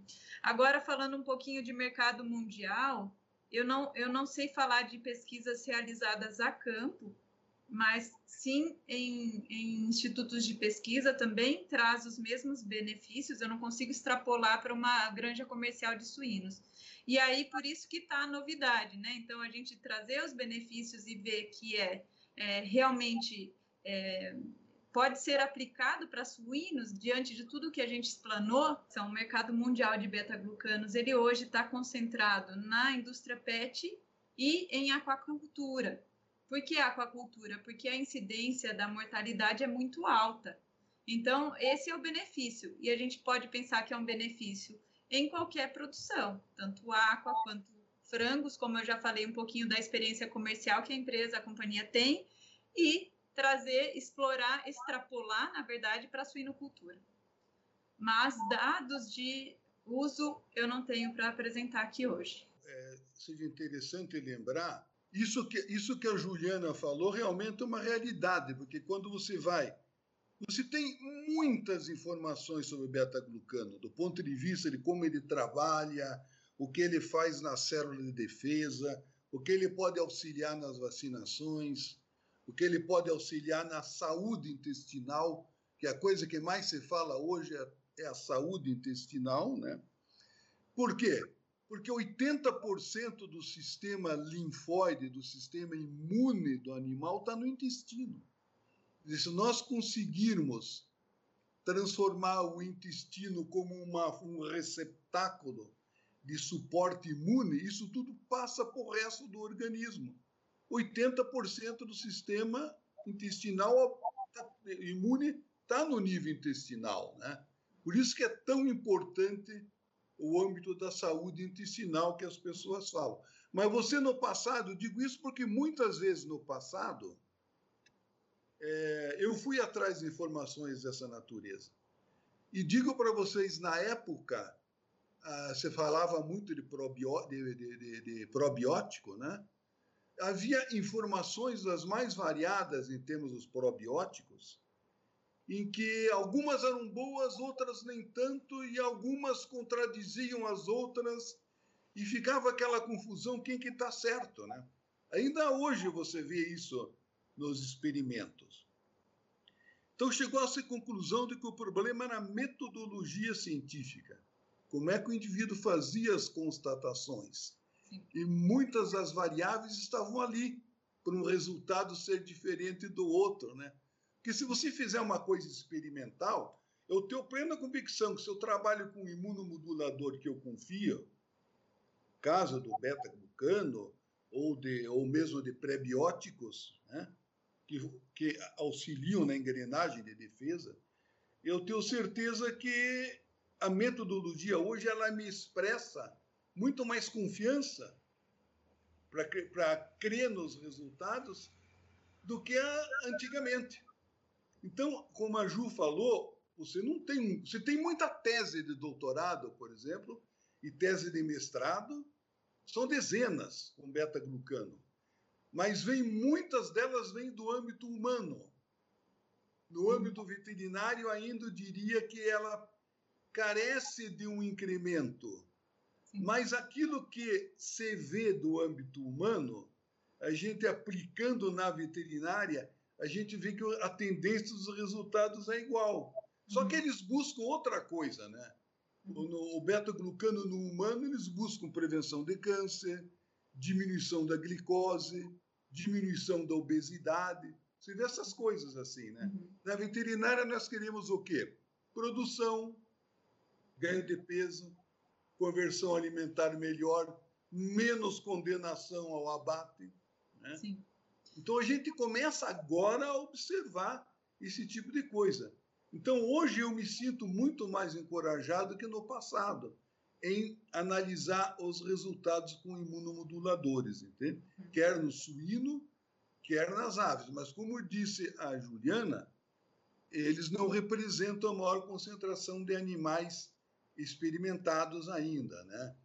agora, falando um pouquinho de mercado mundial, eu não, eu não sei falar de pesquisas realizadas a campo, mas sim em, em, institutos de pesquisa também traz os mesmos benefícios. Eu não consigo extrapolar para uma granja comercial de suínos. E aí, por isso que está a novidade, né? Então, a gente trazer os benefícios e ver que é, é realmente é, pode ser aplicado para suínos diante de tudo que a gente explanou, são o mercado mundial de beta-glucanos, ele hoje está concentrado na indústria PET e em aquacultura. Por que aquacultura? Porque a incidência da mortalidade é muito alta. Então, esse é o benefício. E a gente pode pensar que é um benefício em qualquer produção, tanto aqua quanto frangos, como eu já falei um pouquinho da experiência comercial que a empresa, a companhia tem, e trazer, explorar, extrapolar, na verdade, para a suinocultura. Mas dados de uso eu não tenho para apresentar aqui hoje. É, seja interessante lembrar isso que, isso que a Juliana falou realmente é uma realidade, porque quando você vai, você tem muitas informações sobre beta-glucano, do ponto de vista de como ele trabalha, o que ele faz na célula de defesa, o que ele pode auxiliar nas vacinações, o que ele pode auxiliar na saúde intestinal, que a coisa que mais se fala hoje é, é a saúde intestinal, né? Por quê? Porque 80% do sistema linfóide, do sistema imune do animal, está no intestino. E se nós conseguirmos transformar o intestino como uma, um receptáculo de suporte imune, isso tudo passa para o resto do organismo. 80% do sistema intestinal tá, imune está no nível intestinal, né? Por isso que é tão importante o âmbito da saúde intestinal que as pessoas falam. Mas você no passado, digo isso porque muitas vezes no passado é, eu fui atrás de informações dessa natureza. E digo para vocês, na época, ah, você falava muito de, probió de, de, de, probiótico, né? Havia informações das mais variadas em termos dos probióticos, em que algumas eram boas, outras nem tanto, e algumas contradiziam as outras, e ficava aquela confusão quem que está certo, né? Ainda hoje você vê isso nos experimentos. Então chegou a essa conclusão de que o problema era a metodologia científica. Como é que o indivíduo fazia as constatações? Sim. E muitas das variáveis estavam ali para um resultado ser diferente do outro, né? Porque se você fizer uma coisa experimental, eu tenho plena convicção que se eu trabalho com um imunomodulador que eu confio, caso do beta-glucano ou de ou mesmo de prebióticos, né? que, que auxiliam na engrenagem de defesa, eu tenho certeza que a metodologia hoje ela me expressa muito mais confiança para crer nos resultados do que antigamente. Então, como a Ju falou, você não tem, você tem muita tese de doutorado, por exemplo, e tese de mestrado, são dezenas com beta-glucano mas vem muitas delas vêm do âmbito humano. No âmbito veterinário, ainda diria que ela carece de um incremento. Sim. Mas aquilo que se vê do âmbito humano, a gente aplicando na veterinária, a gente vê que a tendência dos resultados é igual. Só que uhum. eles buscam outra coisa, né? Uhum. O beta-glucano no humano, eles buscam prevenção de câncer, diminuição da glicose, diminuição da obesidade. Você vê essas coisas assim, né? Uhum. Na veterinária nós queremos o quê? Produção, ganho de peso, conversão alimentar melhor, menos condenação ao abate. Né? Sim. Então a gente começa agora a observar esse tipo de coisa. Então hoje eu me sinto muito mais encorajado que no passado em analisar os resultados com imunomoduladores, entende? Quer no suíno, quer nas aves. Mas, como disse a Juliana, eles não representam a maior concentração de animais experimentados ainda, né?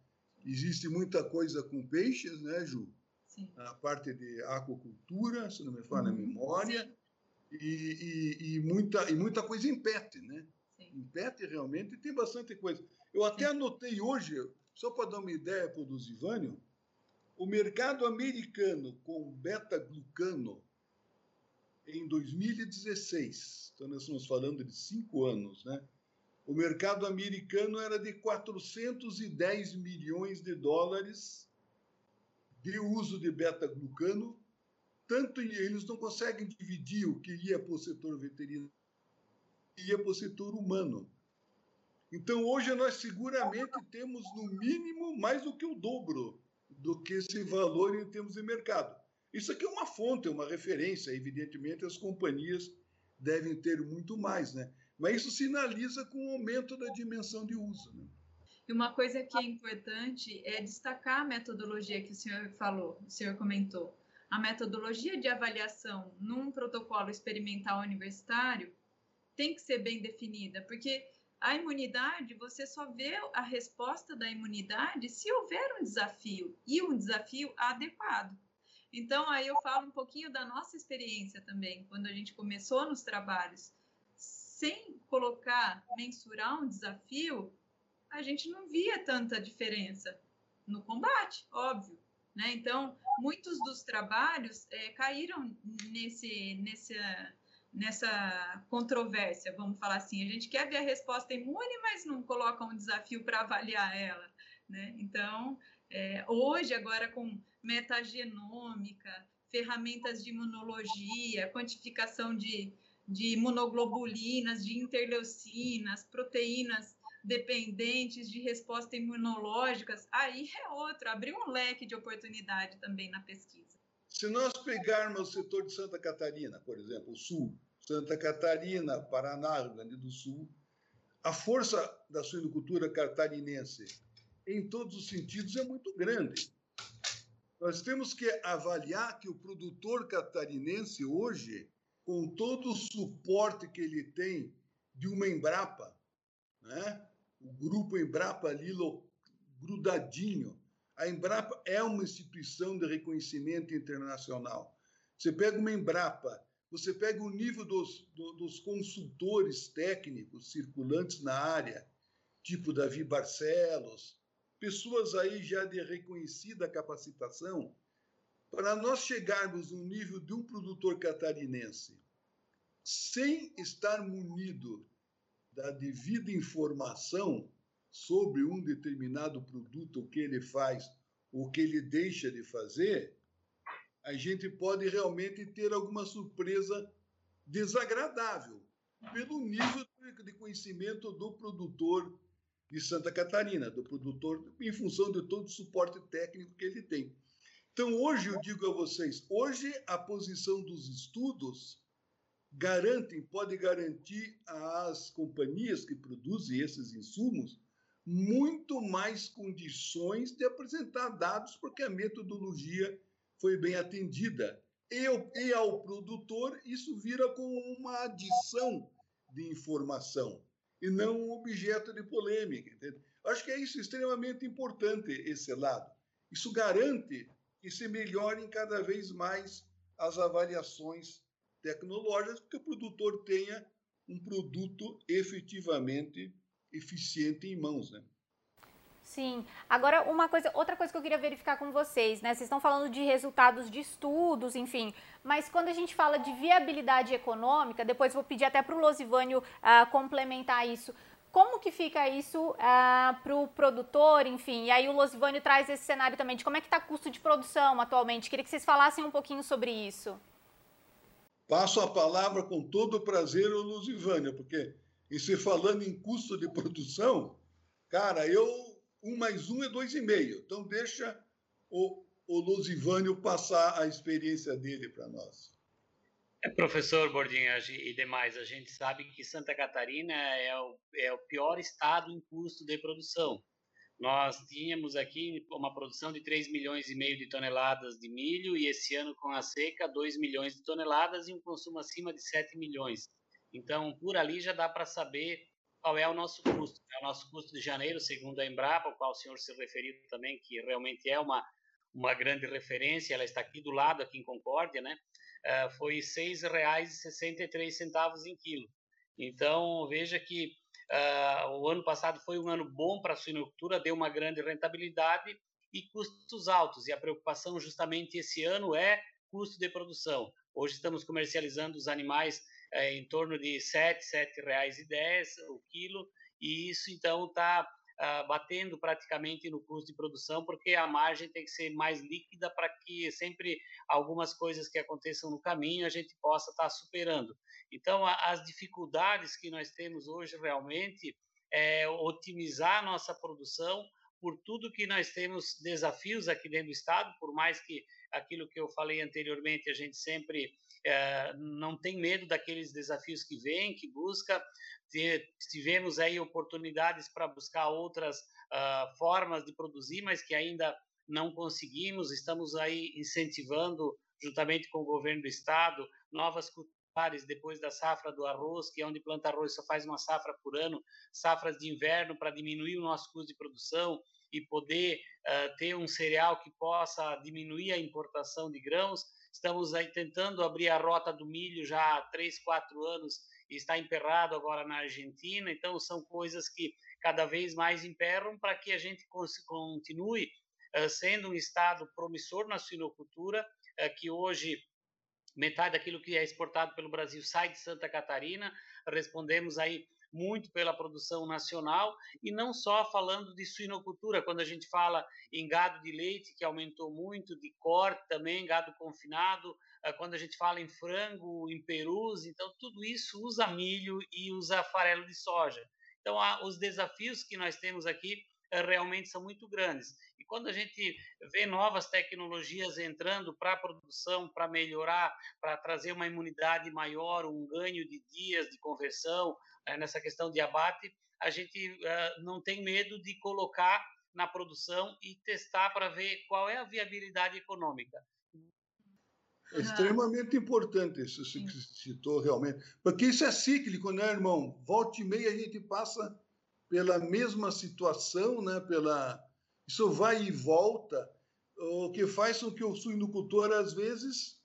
Existe muita coisa com peixes, né, Ju? Sim. A parte de aquacultura, se não me falha uhum. a memória, e, e, e, muita, e muita coisa em PET, né? Sim. Em PET, realmente, tem bastante coisa. Eu até anotei hoje, só para dar uma ideia para o Duzivânio, o mercado americano com beta-glucano em 2016, então nós estamos falando de cinco anos, né? O mercado americano era de 410 milhões de dólares de uso de beta-glucano, tanto eles não conseguem dividir o que ia para o setor veterinário e ia para o setor humano. Então, hoje nós seguramente temos, no mínimo, mais do que o dobro do que esse valor em termos de mercado. Isso aqui é uma fonte, é uma referência. Evidentemente, as companhias devem ter muito mais, né? Mas isso sinaliza com o aumento da dimensão de uso. Né? E uma coisa que é importante é destacar a metodologia que o senhor falou, o senhor comentou. A metodologia de avaliação num protocolo experimental universitário tem que ser bem definida, porque a imunidade, você só vê a resposta da imunidade se houver um desafio e um desafio adequado. Então, aí eu falo um pouquinho da nossa experiência também, quando a gente começou nos trabalhos, sem colocar, mensurar um desafio, a gente não via tanta diferença no combate, óbvio. Né? Então, muitos dos trabalhos é, caíram nesse, nesse, nessa controvérsia, vamos falar assim. A gente quer ver a resposta imune, mas não coloca um desafio para avaliar ela. Né? Então, é, hoje, agora com metagenômica, ferramentas de imunologia, quantificação de, de imunoglobulinas, de interleucinas, proteínas dependentes de resposta imunológicas, aí é outro, abriu um leque de oportunidade também na pesquisa. Se nós pegarmos o setor de Santa Catarina, por exemplo, o Sul, Santa Catarina, Paraná, Rio Grande do Sul, a força da suinocultura catarinense, em todos os sentidos, é muito grande. Nós temos que avaliar que o produtor catarinense hoje, com todo o suporte que ele tem de uma Embrapa, né? O grupo Embrapa Lilo grudadinho. A Embrapa é uma instituição de reconhecimento internacional. Você pega uma Embrapa, você pega o nível dos, dos consultores técnicos circulantes na área, tipo Davi Barcelos, pessoas aí já de reconhecida capacitação, para nós chegarmos no nível de um produtor catarinense, sem estar munido da devida informação sobre um determinado produto, o que ele faz, o que ele deixa de fazer, a gente pode realmente ter alguma surpresa desagradável pelo nível de conhecimento do produtor de Santa Catarina, do produtor, em função de todo o suporte técnico que ele tem. Então, hoje eu digo a vocês, hoje a posição dos estudos garantem, pode garantir às companhias que produzem esses insumos muito mais condições de apresentar dados, porque a metodologia foi bem atendida. E, e ao produtor, isso vira como uma adição de informação e não um objeto de polêmica. Entende? Acho que é isso extremamente importante, esse lado. Isso garante que se melhorem cada vez mais as avaliações tecnológicas, porque o produtor tenha um produto efetivamente eficiente em mãos, né? Sim. Agora, uma coisa, outra coisa que eu queria verificar com vocês, né? Vocês estão falando de resultados de estudos, enfim, mas quando a gente fala de viabilidade econômica, depois vou pedir até para o Losivânio uh, complementar isso. Como que fica isso uh, ah, para o produtor, enfim? E aí o Losivânio traz esse cenário também de como é que está o custo de produção atualmente. Queria que vocês falassem um pouquinho sobre isso. Passo a palavra com todo o prazer ao Luzivânia, porque em se falando em custo de produção, cara, eu um mais um é dois e meio. Então deixa o, o passar a experiência dele para nós. É, professor Bordinha e demais, a gente sabe que Santa Catarina é o, é o pior estado em custo de produção. Nós tínhamos aqui uma produção de 3 milhões e meio de toneladas de milho e esse ano com a seca 2 milhões de toneladas e um consumo acima de 7 milhões. Então, por ali já dá para saber qual é o nosso custo. É o nosso custo de janeiro, segundo a Embrapa, ao qual o senhor se referiu também, que realmente é uma, uma grande referência, ela está aqui do lado, aqui em Concórdia, né? Uh, foi R$ 6,63 em quilo. Então, veja que Uh, o ano passado foi um ano bom para a suinocultura, deu uma grande rentabilidade e custos altos. E a preocupação justamente esse ano é custo de produção. Hoje estamos comercializando os animais é, em torno de R$ 7, R$ 7,10 o quilo, e isso então está uh, batendo praticamente no custo de produção, porque a margem tem que ser mais líquida para que sempre algumas coisas que aconteçam no caminho a gente possa estar tá superando. Então, a, as dificuldades que nós temos hoje realmente é otimizar a nossa produção por tudo que nós temos desafios aqui dentro do estado, por mais que aquilo que eu falei anteriormente, a gente sempre é, não tem medo daqueles desafios que vêm, que busca. Tivemos aí oportunidades para buscar outras uh, formas de produzir, mas que ainda não conseguimos. Estamos aí incentivando, juntamente com o governo do estado, novas cultivares depois da safra do arroz, que é onde planta arroz só faz uma safra por ano, safras de inverno para diminuir o nosso custo de produção e poder uh, ter um cereal que possa diminuir a importação de grãos. Estamos aí tentando abrir a rota do milho já há três, quatro anos e está emperrado agora na Argentina. Então, são coisas que cada vez mais emperram para que a gente continue uh, sendo um estado promissor na suinocultura, uh, que hoje metade daquilo que é exportado pelo Brasil sai de Santa Catarina. Respondemos aí muito pela produção nacional e não só falando de suinocultura, quando a gente fala em gado de leite, que aumentou muito, de corte também, gado confinado, eh, quando a gente fala em frango, em perus, então tudo isso usa milho e usa farelo de soja. Então, os desafios que nós temos aqui eh, realmente são muito grandes. E quando a gente vê novas tecnologias entrando para a produção, para melhorar, para trazer uma imunidade maior, um ganho de dias de conversão, é, nessa questão de abate, a gente uh, não tem medo de colocar na produção e testar para ver qual é a viabilidade econômica. É extremamente importante isso que se citou realmente, porque isso é cíclico, né, irmão? Volta e meia a gente passa pela mesma situação, né? Pela isso vai e volta, o que faz com que o suinocultor às vezes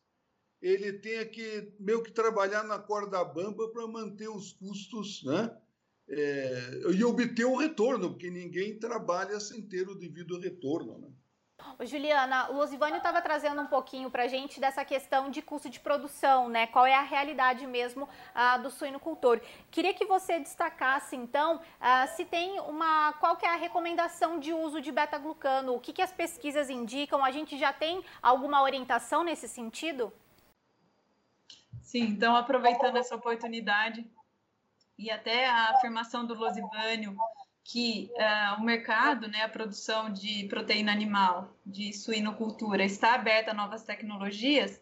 ele tenha que meio que trabalhar na corda bamba para manter os custos, né? É, e obter o retorno, porque ninguém trabalha sem ter o devido retorno, né? Juliana, o Osivânio estava trazendo um pouquinho para a gente dessa questão de custo de produção, né? Qual é a realidade mesmo ah, do suinocultor. Queria que você destacasse, então, ah, se tem uma. qual que é a recomendação de uso de beta-glucano, o que, que as pesquisas indicam? A gente já tem alguma orientação nesse sentido? Sim, então aproveitando essa oportunidade e até a afirmação do Losivânio que uh, o mercado, né, a produção de proteína animal, de suinocultura, está aberta a novas tecnologias,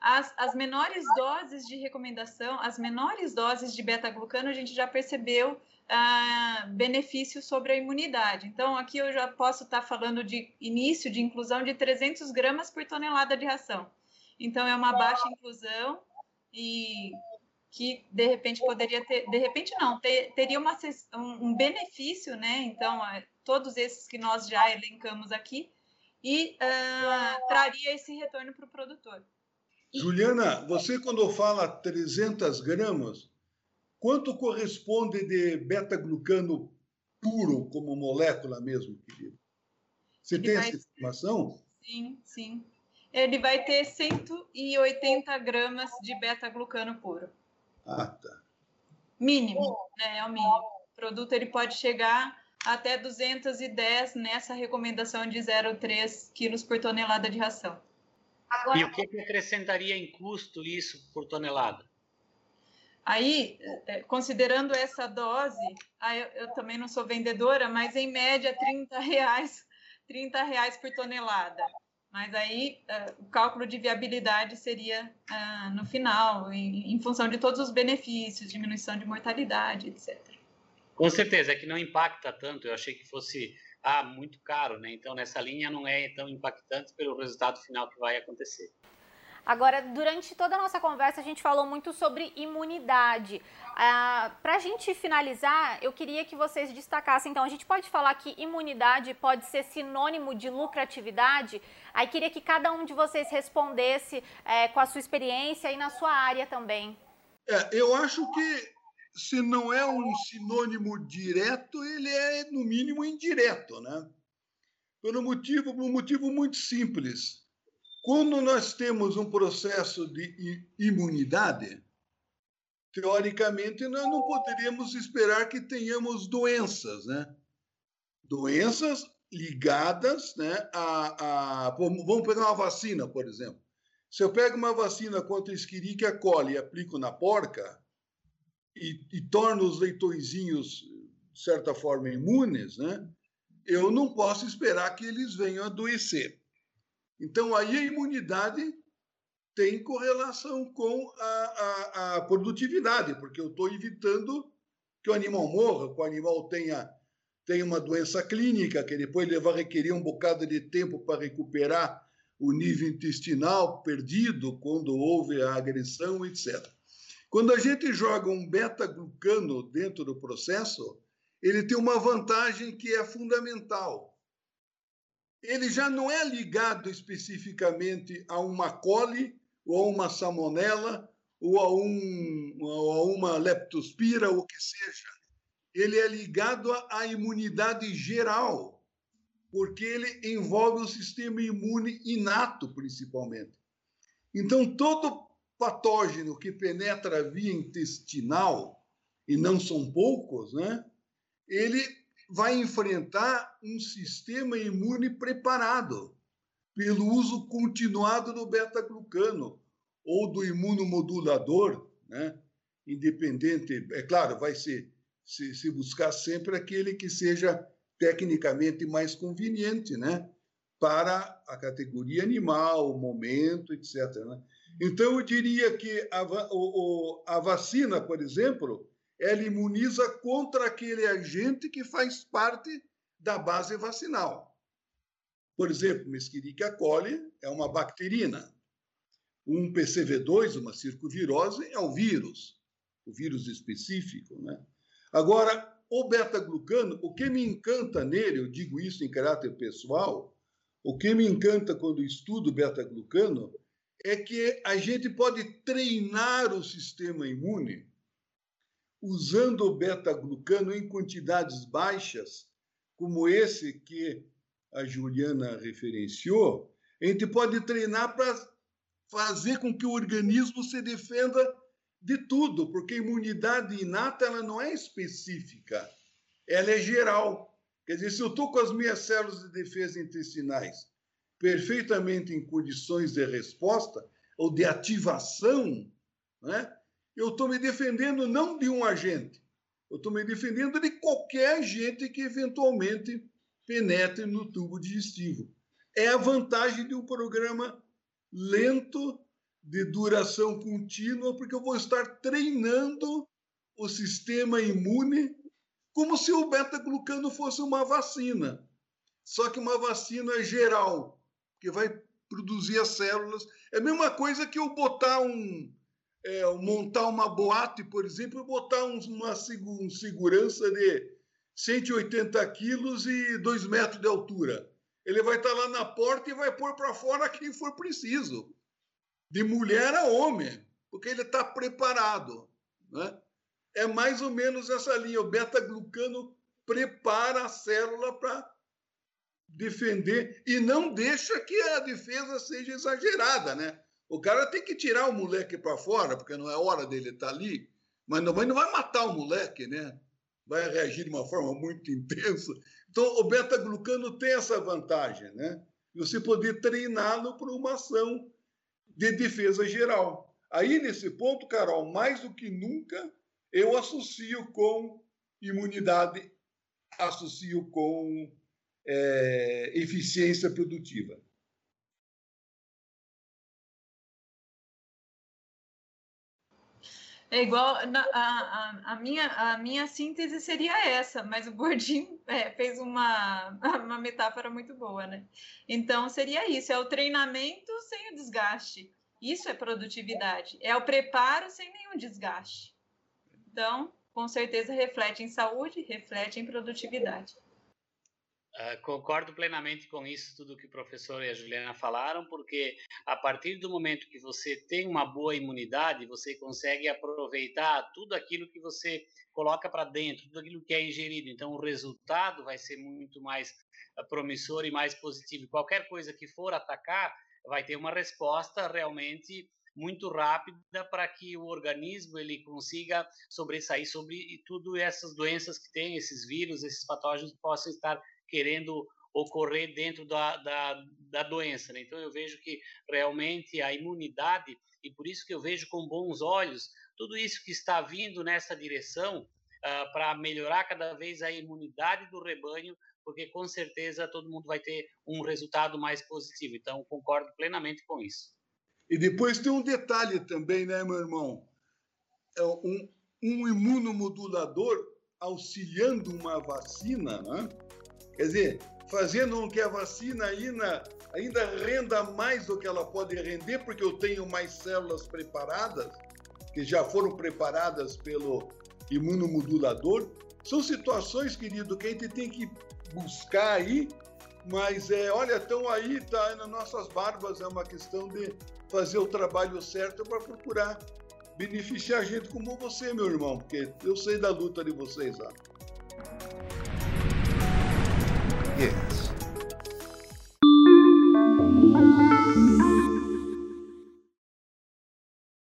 as, as menores doses de recomendação, as menores doses de beta-glucano, a gente já percebeu uh, sobre a imunidade. Então, aqui eu já posso estar falando de início de inclusão de 300 gramas por tonelada de ração. Então, é uma baixa inclusão e que de repente poderia ter, de repente não, ter, teria uma, um, benefício, né? Então, é, todos esses que nós já elencamos aqui, e uh, traria esse retorno para o produtor. Juliana, você quando fala 300 gramas, quanto corresponde de beta-glucano puro como molécula mesmo, querido? Você Ele tem essa informação? Sim, sim ele vai ter 180 gramas de beta-glucano puro. Ah, tá. Mínimo, né? É o mínimo. O produto ele pode chegar até 210 nessa recomendação de 0,3 quilos por tonelada de ração. Agora... E o que acrescentaria em custo isso por tonelada? Aí, é, considerando essa dose, eu, eu, também não sou vendedora, mas em média 30 reais, 30 reais por tonelada. Mas aí uh, o cálculo de viabilidade seria uh, no final, em, em, função de todos os benefícios, diminuição de mortalidade, etc. Com certeza, é que não impacta tanto. Eu achei que fosse ah, muito caro, né? Então nessa linha não é tão impactante pelo resultado final que vai acontecer. Agora, durante toda a nossa conversa, a gente falou muito sobre imunidade. Ah, Para a gente finalizar, eu queria que vocês destacassem. Então, a gente pode falar que imunidade pode ser sinônimo de lucratividade? Aí, queria que cada um de vocês respondesse é, com a sua experiência e na sua área também. É, eu acho que se não é um sinônimo direto, ele é, no mínimo, indireto, né? Um motivo, por um motivo muito simples quando nós temos um processo de imunidade, teoricamente nós não poderíamos esperar que tenhamos doenças, né? Doenças ligadas, né, a, a vamos pegar uma vacina, por exemplo. Se eu pego uma vacina contra Escherichia coli e aplico na porca e, e torno os leitõezinhos de certa forma imunes, né? Eu não posso esperar que eles venham adoecer. Então, aí a imunidade tem correlação com a, a, a produtividade, porque eu estou evitando que o animal morra, que o animal tenha, tenha uma doença clínica, que depois ele vai requerer um bocado de tempo para recuperar o nível intestinal perdido quando houve a agressão, etc. Quando a gente joga um beta-glucano dentro do processo, ele tem uma vantagem que é fundamental ele já não é ligado especificamente a uma coli ou a uma salmonela ou a, um, ou a uma leptospira, ou o que seja. Ele é ligado à imunidade geral, porque ele envolve o sistema imune inato, principalmente. Então, todo patógeno que penetra via intestinal, e não são poucos, né? ele vai enfrentar um sistema imune preparado pelo uso continuado do beta-glucano ou do imunomodulador, né? independente, é claro, vai se, se, se, buscar sempre aquele que seja tecnicamente mais conveniente, né? para a categoria animal, o momento, etc. Né? Então, eu diria que a, o, a vacina, por exemplo, ela imuniza contra aquele agente que faz parte da base vacinal. Por exemplo, Mesquerica coli é uma bacterina. Um PCV2, uma circovirose, é um vírus, o vírus específico. Né? Agora, o beta-glucano, o que me encanta nele, eu digo isso em caráter pessoal, o que me encanta quando estudo beta-glucano é que a gente pode treinar o sistema imune usando o beta-glucano em quantidades baixas, como esse que a Juliana referenciou, a gente pode treinar para fazer com que o organismo se defenda de tudo, porque a imunidade inata ela não é específica, ela é geral. Quer dizer, se eu estou com as minhas células de defesa intestinais perfeitamente em condições de resposta ou de ativação, né? Eu estou me defendendo não de um agente, eu estou me defendendo de qualquer agente que eventualmente penetre no tubo digestivo. É a vantagem de um programa lento, de duração contínua, porque eu vou estar treinando o sistema imune como se o beta-glucano fosse uma vacina. Só que uma vacina geral, que vai produzir as células. É a mesma coisa que eu botar um, é, montar uma boate, por exemplo, e botar um, uma um segurança de 180 quilos e 2 metros de altura. Ele vai estar lá na porta e vai pôr para fora quem for preciso, de mulher a homem, porque ele está preparado. Né? É mais ou menos essa linha. O beta-glucano prepara a célula para defender e não deixa que a defesa seja exagerada, né? O cara tem que tirar o moleque para fora, porque não é hora dele estar tá ali, mas não, não vai matar o moleque, né? Vai reagir de uma forma muito intensa. Então, o beta-glucano tem essa vantagem, né? Você poder treiná-lo para uma ação de defesa geral. Aí, nesse ponto, Carol, mais do que nunca, eu associo com imunidade, associo com é, eficiência produtiva. É igual na, a, a, minha, a minha síntese seria essa, mas o Gordinho é, fez uma, uma metáfora muito boa, né? Então seria isso: é o treinamento sem o desgaste. Isso é produtividade. É o preparo sem nenhum desgaste. Então, com certeza reflete em saúde, reflete em produtividade. Uh, concordo plenamente com isso, tudo que o professor e a Juliana falaram, porque a partir do momento que você tem uma boa imunidade, você consegue aproveitar tudo aquilo que você coloca para dentro, tudo aquilo que é ingerido. Então, o resultado vai ser muito mais uh, promissor e mais positivo. Qualquer coisa que for atacar, vai ter uma resposta realmente muito rápida para que o organismo ele consiga sobressair sobre tudo essas doenças que tem, esses vírus, esses patógenos possam estar querendo ocorrer dentro da, da, da doença. Né? Então, eu vejo que realmente a imunidade, e por isso que eu vejo com bons olhos tudo isso que está vindo nessa direção uh, para melhorar cada vez a imunidade do rebanho, porque com certeza todo mundo vai ter um resultado mais positivo. Então, concordo plenamente com isso. E depois tem um detalhe também, né, meu irmão? É um, um imunomodulador auxiliando uma vacina, né? Quer dizer, fazendo com que a vacina ainda, ainda renda mais do que ela pode render, porque eu tenho mais células preparadas, que já foram preparadas pelo imunomodulador. São situações, querido, que a gente tem que buscar aí, mas é, olha, estão aí, tá nas nossas barbas, é uma questão de fazer o trabalho certo para procurar beneficiar gente como você, meu irmão, porque eu sei da luta de vocês lá.